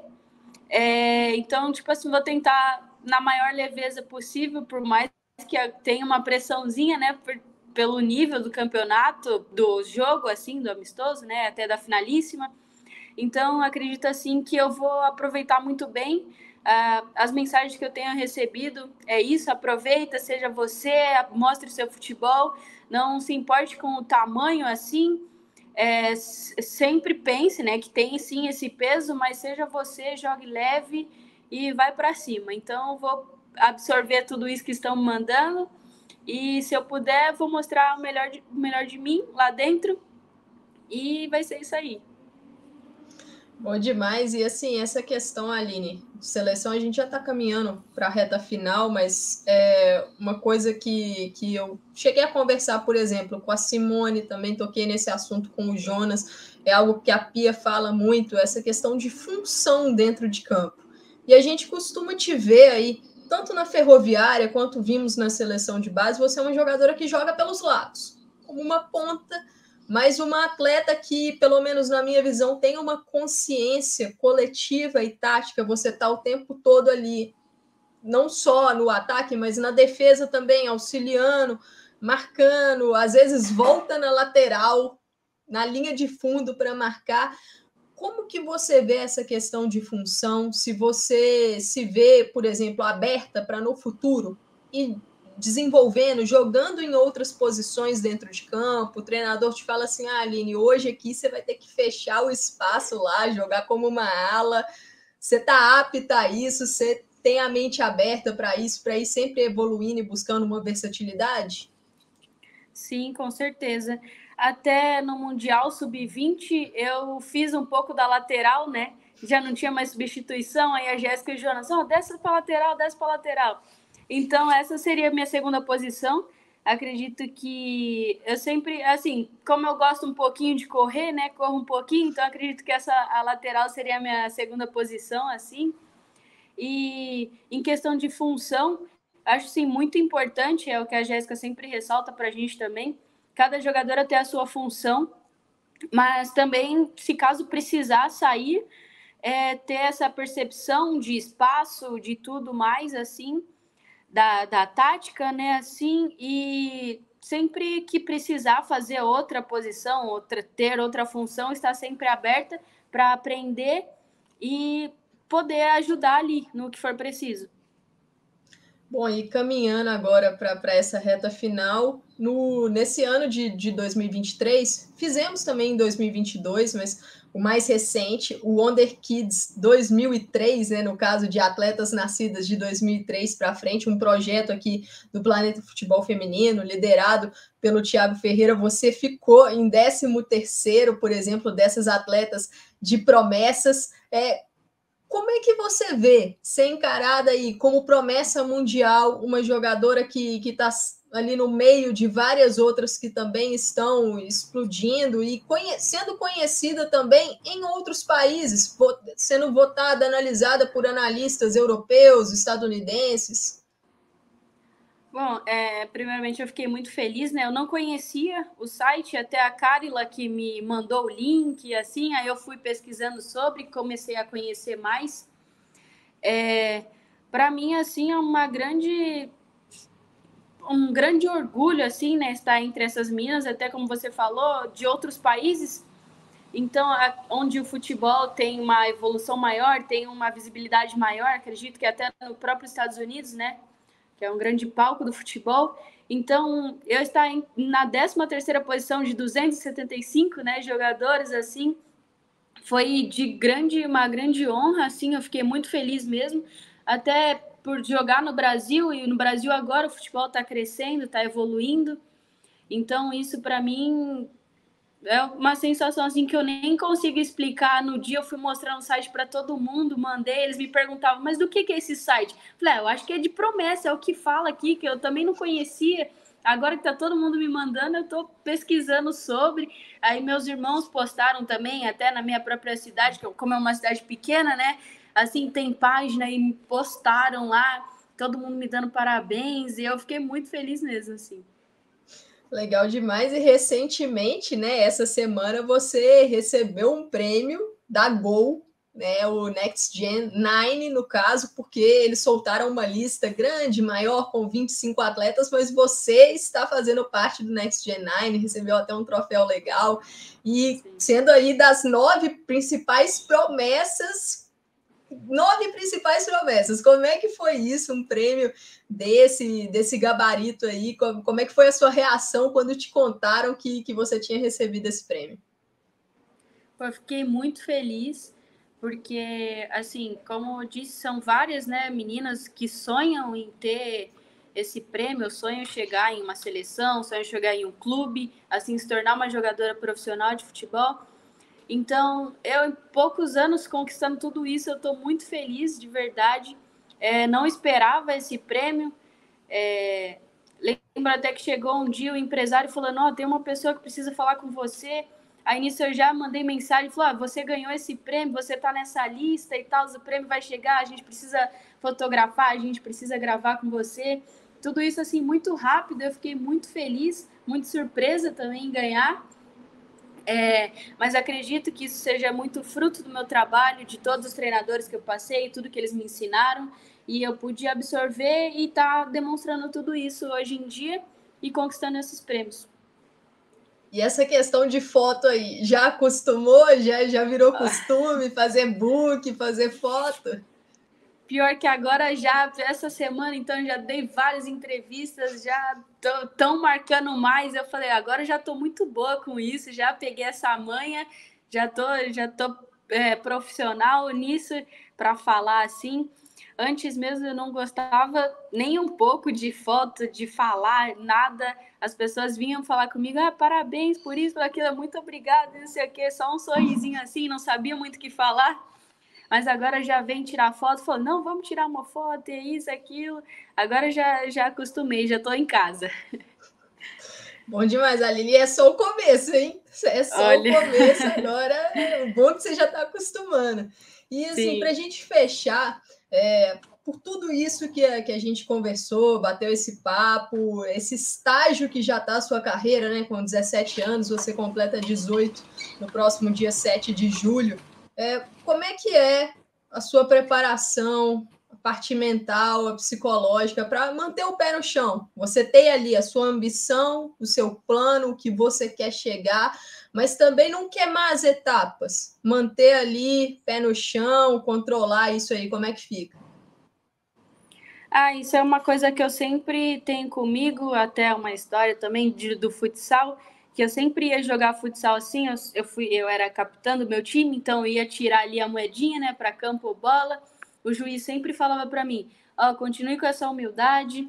É, então, tipo assim, vou tentar na maior leveza possível, por mais que tenha uma pressãozinha, né, por, pelo nível do campeonato, do jogo, assim, do amistoso, né, até da finalíssima. Então, acredito assim que eu vou aproveitar muito bem Uh, as mensagens que eu tenho recebido é isso: aproveita, seja você, mostre o seu futebol, não se importe com o tamanho assim. É, sempre pense né, que tem sim esse peso, mas seja você, jogue leve e vai para cima. Então, vou absorver tudo isso que estão mandando e, se eu puder, vou mostrar o melhor de, o melhor de mim lá dentro e vai ser isso aí. Bom demais. E assim, essa questão, Aline, de seleção, a gente já está caminhando para a reta final, mas é uma coisa que, que eu cheguei a conversar, por exemplo, com a Simone, também toquei nesse assunto com o Jonas, é algo que a Pia fala muito, essa questão de função dentro de campo. E a gente costuma te ver aí, tanto na ferroviária quanto vimos na seleção de base, você é uma jogadora que joga pelos lados, como uma ponta mas uma atleta que, pelo menos na minha visão, tem uma consciência coletiva e tática, você está o tempo todo ali, não só no ataque, mas na defesa também, auxiliando, marcando, às vezes volta na lateral, na linha de fundo para marcar. Como que você vê essa questão de função? Se você se vê, por exemplo, aberta para no futuro e desenvolvendo, jogando em outras posições dentro de campo. O treinador te fala assim: ah, Aline, hoje aqui você vai ter que fechar o espaço lá, jogar como uma ala. Você está apta a isso? Você tem a mente aberta para isso, para ir sempre evoluindo e buscando uma versatilidade? Sim, com certeza. Até no Mundial Sub-20 eu fiz um pouco da lateral, né? Já não tinha mais substituição, aí a Jéssica e o Jonas, ó, oh, desce para lateral, desce para lateral. Então essa seria a minha segunda posição. Acredito que eu sempre, assim, como eu gosto um pouquinho de correr, né? Corro um pouquinho, então acredito que essa a lateral seria a minha segunda posição, assim. E em questão de função, acho sim muito importante, é o que a Jéssica sempre ressalta para a gente também. Cada jogadora tem a sua função, mas também, se caso precisar sair, é, ter essa percepção de espaço, de tudo mais, assim, da, da tática, né? Assim, e sempre que precisar fazer outra posição, outra, ter outra função, estar sempre aberta para aprender e poder ajudar ali no que for preciso. Bom, e caminhando agora para essa reta final, no, nesse ano de, de 2023, fizemos também em 2022, mas o mais recente, o Wonder Kids 2003, né, no caso de atletas nascidas de 2003 para frente, um projeto aqui do Planeta Futebol Feminino, liderado pelo Tiago Ferreira. Você ficou em 13º, por exemplo, dessas atletas de promessas. É, como é que você vê ser encarada aí como promessa mundial uma jogadora que está ali no meio de várias outras que também estão explodindo e conhe sendo conhecida também em outros países, sendo votada, analisada por analistas europeus, estadunidenses? Bom, é, primeiramente eu fiquei muito feliz, né? Eu não conhecia o site, até a Carila que me mandou o link, assim, aí eu fui pesquisando sobre, comecei a conhecer mais. É, Para mim, assim, é uma grande um grande orgulho, assim, né, estar entre essas minas, até como você falou, de outros países. Então, a, onde o futebol tem uma evolução maior, tem uma visibilidade maior, acredito que até no próprio Estados Unidos, né, que é um grande palco do futebol. Então, eu estar em, na 13 terceira posição de 275, né, jogadores assim, foi de grande uma grande honra, assim, eu fiquei muito feliz mesmo, até por jogar no Brasil e no Brasil agora o futebol está crescendo, está evoluindo. Então, isso para mim é uma sensação assim que eu nem consigo explicar. No dia eu fui mostrar um site para todo mundo, mandei, eles me perguntavam, mas do que, que é esse site? Falei, ah, eu acho que é de promessa, é o que fala aqui, que eu também não conhecia. Agora que tá todo mundo me mandando, eu tô pesquisando sobre. Aí meus irmãos postaram também, até na minha própria cidade, que como é uma cidade pequena, né? Assim, tem página e me postaram lá, todo mundo me dando parabéns, e eu fiquei muito feliz mesmo, assim. Legal demais. E recentemente, né, essa semana, você recebeu um prêmio da Gol, né, o Next Gen 9, no caso, porque eles soltaram uma lista grande, maior, com 25 atletas, mas você está fazendo parte do Next Gen 9, recebeu até um troféu legal, e sendo aí das nove principais promessas nove principais promessas. Como é que foi isso, um prêmio desse desse gabarito aí? Como, como é que foi a sua reação quando te contaram que, que você tinha recebido esse prêmio? Eu fiquei muito feliz, porque, assim, como eu disse, são várias né, meninas que sonham em ter esse prêmio, sonham chegar em uma seleção, sonham chegar em um clube, assim, se tornar uma jogadora profissional de futebol. Então, eu, em poucos anos conquistando tudo isso, eu estou muito feliz, de verdade. É, não esperava esse prêmio. É, lembro até que chegou um dia o empresário falando: oh, tem uma pessoa que precisa falar com você. Aí nisso eu já mandei mensagem, falou: ah, você ganhou esse prêmio, você está nessa lista e tal, o prêmio vai chegar, a gente precisa fotografar, a gente precisa gravar com você. Tudo isso assim muito rápido, eu fiquei muito feliz, muito surpresa também em ganhar. É, mas acredito que isso seja muito fruto do meu trabalho, de todos os treinadores que eu passei, tudo que eles me ensinaram, e eu pude absorver e estar tá demonstrando tudo isso hoje em dia e conquistando esses prêmios. E essa questão de foto aí, já acostumou? Já, já virou costume fazer book, fazer foto? Pior que agora já, essa semana, então, já dei várias entrevistas, já estão marcando mais. Eu falei, agora já estou muito boa com isso, já peguei essa manha, já tô, já tô é, profissional nisso. para falar assim. Antes mesmo eu não gostava nem um pouco de foto, de falar, nada. As pessoas vinham falar comigo, ah, parabéns por isso, por aquilo, muito obrigada, não sei o quê, só um sorrisinho assim, não sabia muito o que falar. Mas agora já vem tirar foto, falou, não, vamos tirar uma foto, é isso, aquilo. Agora já, já acostumei, já estou em casa. Bom demais, Aline. É só o começo, hein? É só Olha. o começo *laughs* agora. É bom que você já está acostumando. E assim, para a gente fechar, é, por tudo isso que a, que a gente conversou, bateu esse papo, esse estágio que já está a sua carreira, né? Com 17 anos, você completa 18 no próximo dia 7 de julho. É, como é que é a sua preparação, a parte mental, a psicológica, para manter o pé no chão? Você tem ali a sua ambição, o seu plano, o que você quer chegar, mas também não queimar as etapas, manter ali pé no chão, controlar isso aí, como é que fica? Ah, isso é uma coisa que eu sempre tenho comigo, até uma história também de, do futsal, que eu sempre ia jogar futsal assim, eu, eu, fui, eu era capitã do meu time, então ia tirar ali a moedinha, né, para campo ou bola. O juiz sempre falava para mim: ó, oh, continue com essa humildade,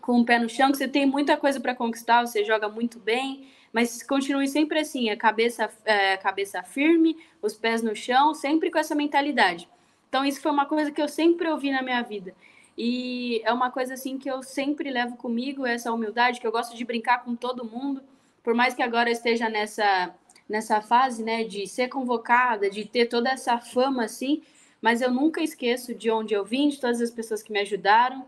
com o pé no chão, que você tem muita coisa para conquistar, você joga muito bem, mas continue sempre assim, a cabeça, é, cabeça firme, os pés no chão, sempre com essa mentalidade. Então, isso foi uma coisa que eu sempre ouvi na minha vida. E é uma coisa assim que eu sempre levo comigo, essa humildade, que eu gosto de brincar com todo mundo, por mais que agora esteja nessa, nessa fase, né, de ser convocada, de ter toda essa fama assim, mas eu nunca esqueço de onde eu vim, de todas as pessoas que me ajudaram.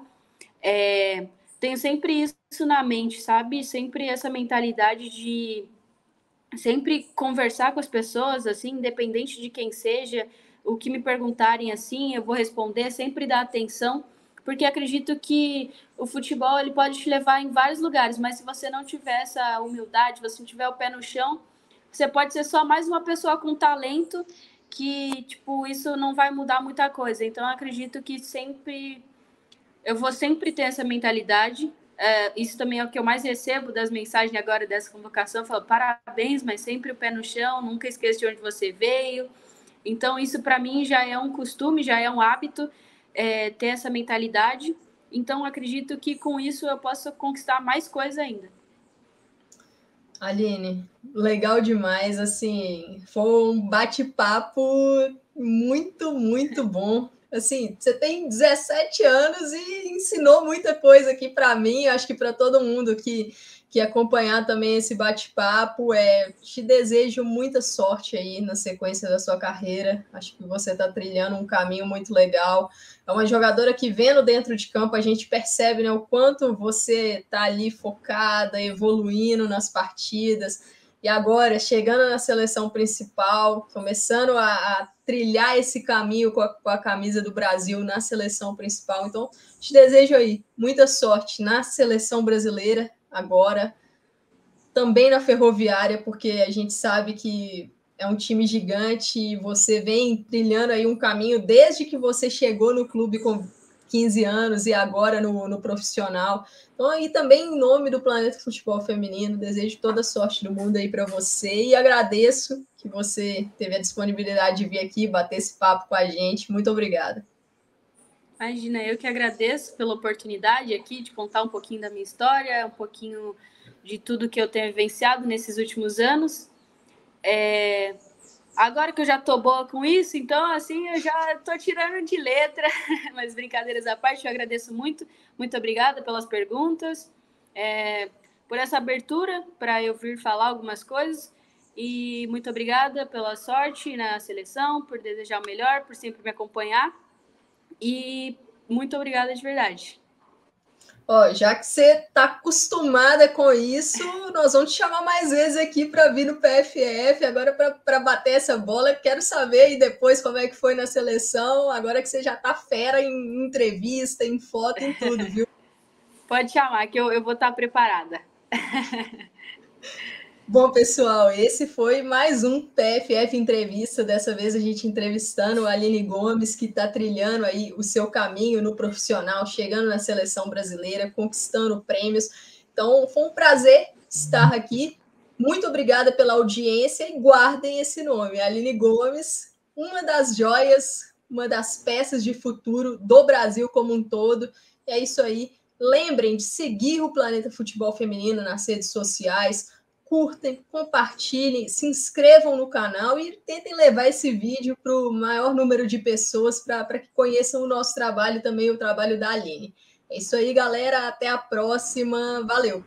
É, tenho sempre isso na mente, sabe? Sempre essa mentalidade de sempre conversar com as pessoas, assim, independente de quem seja, o que me perguntarem assim, eu vou responder, sempre dar atenção, porque acredito que o futebol ele pode te levar em vários lugares, mas se você não tiver essa humildade, você não tiver o pé no chão, você pode ser só mais uma pessoa com talento que, tipo, isso não vai mudar muita coisa. Então, acredito que sempre eu vou sempre ter essa mentalidade. É, isso também é o que eu mais recebo das mensagens agora dessa convocação. Eu falo, parabéns, mas sempre o pé no chão, nunca esqueça de onde você veio. Então, isso para mim já é um costume, já é um hábito é, ter essa mentalidade. Então, acredito que com isso eu posso conquistar mais coisa ainda. Aline, legal demais. Assim, foi um bate-papo muito, muito *laughs* bom assim, você tem 17 anos e ensinou muita coisa aqui para mim, acho que para todo mundo que, que acompanhar também esse bate-papo. É, te desejo muita sorte aí na sequência da sua carreira. Acho que você está trilhando um caminho muito legal. É uma jogadora que, vendo dentro de campo, a gente percebe né, o quanto você está ali focada, evoluindo nas partidas e agora chegando na seleção principal, começando a, a trilhar esse caminho com a, com a, camisa do Brasil na seleção principal. Então, te desejo aí muita sorte na seleção brasileira agora, também na Ferroviária, porque a gente sabe que é um time gigante e você vem trilhando aí um caminho desde que você chegou no clube com 15 anos e agora no, no profissional. Então, e também em nome do Planeta Futebol Feminino, desejo toda a sorte do mundo aí para você e agradeço que você teve a disponibilidade de vir aqui bater esse papo com a gente. Muito obrigada. Imagina, eu que agradeço pela oportunidade aqui de contar um pouquinho da minha história, um pouquinho de tudo que eu tenho vivenciado nesses últimos anos. É, Agora que eu já tô boa com isso, então assim eu já tô tirando de letra, *laughs* mas brincadeiras à parte, eu agradeço muito, muito obrigada pelas perguntas, é, por essa abertura para eu vir falar algumas coisas. E muito obrigada pela sorte na seleção, por desejar o melhor, por sempre me acompanhar e muito obrigada de verdade. Ó, já que você está acostumada com isso, nós vamos te chamar mais vezes aqui para vir no PFF, agora para bater essa bola. Quero saber aí depois como é que foi na seleção, agora que você já está fera em entrevista, em foto, em tudo, viu? *laughs* Pode chamar, que eu, eu vou estar tá preparada. *laughs* Bom, pessoal, esse foi mais um PFF Entrevista. Dessa vez a gente entrevistando a Aline Gomes, que está trilhando aí o seu caminho no profissional, chegando na seleção brasileira, conquistando prêmios. Então, foi um prazer estar aqui. Muito obrigada pela audiência e guardem esse nome, Aline Gomes, uma das joias uma das peças de futuro do Brasil como um todo. E é isso aí. Lembrem de seguir o Planeta Futebol Feminino nas redes sociais, curtem, compartilhem, se inscrevam no canal e tentem levar esse vídeo para o maior número de pessoas para que conheçam o nosso trabalho e também o trabalho da Aline. É isso aí, galera. Até a próxima. Valeu!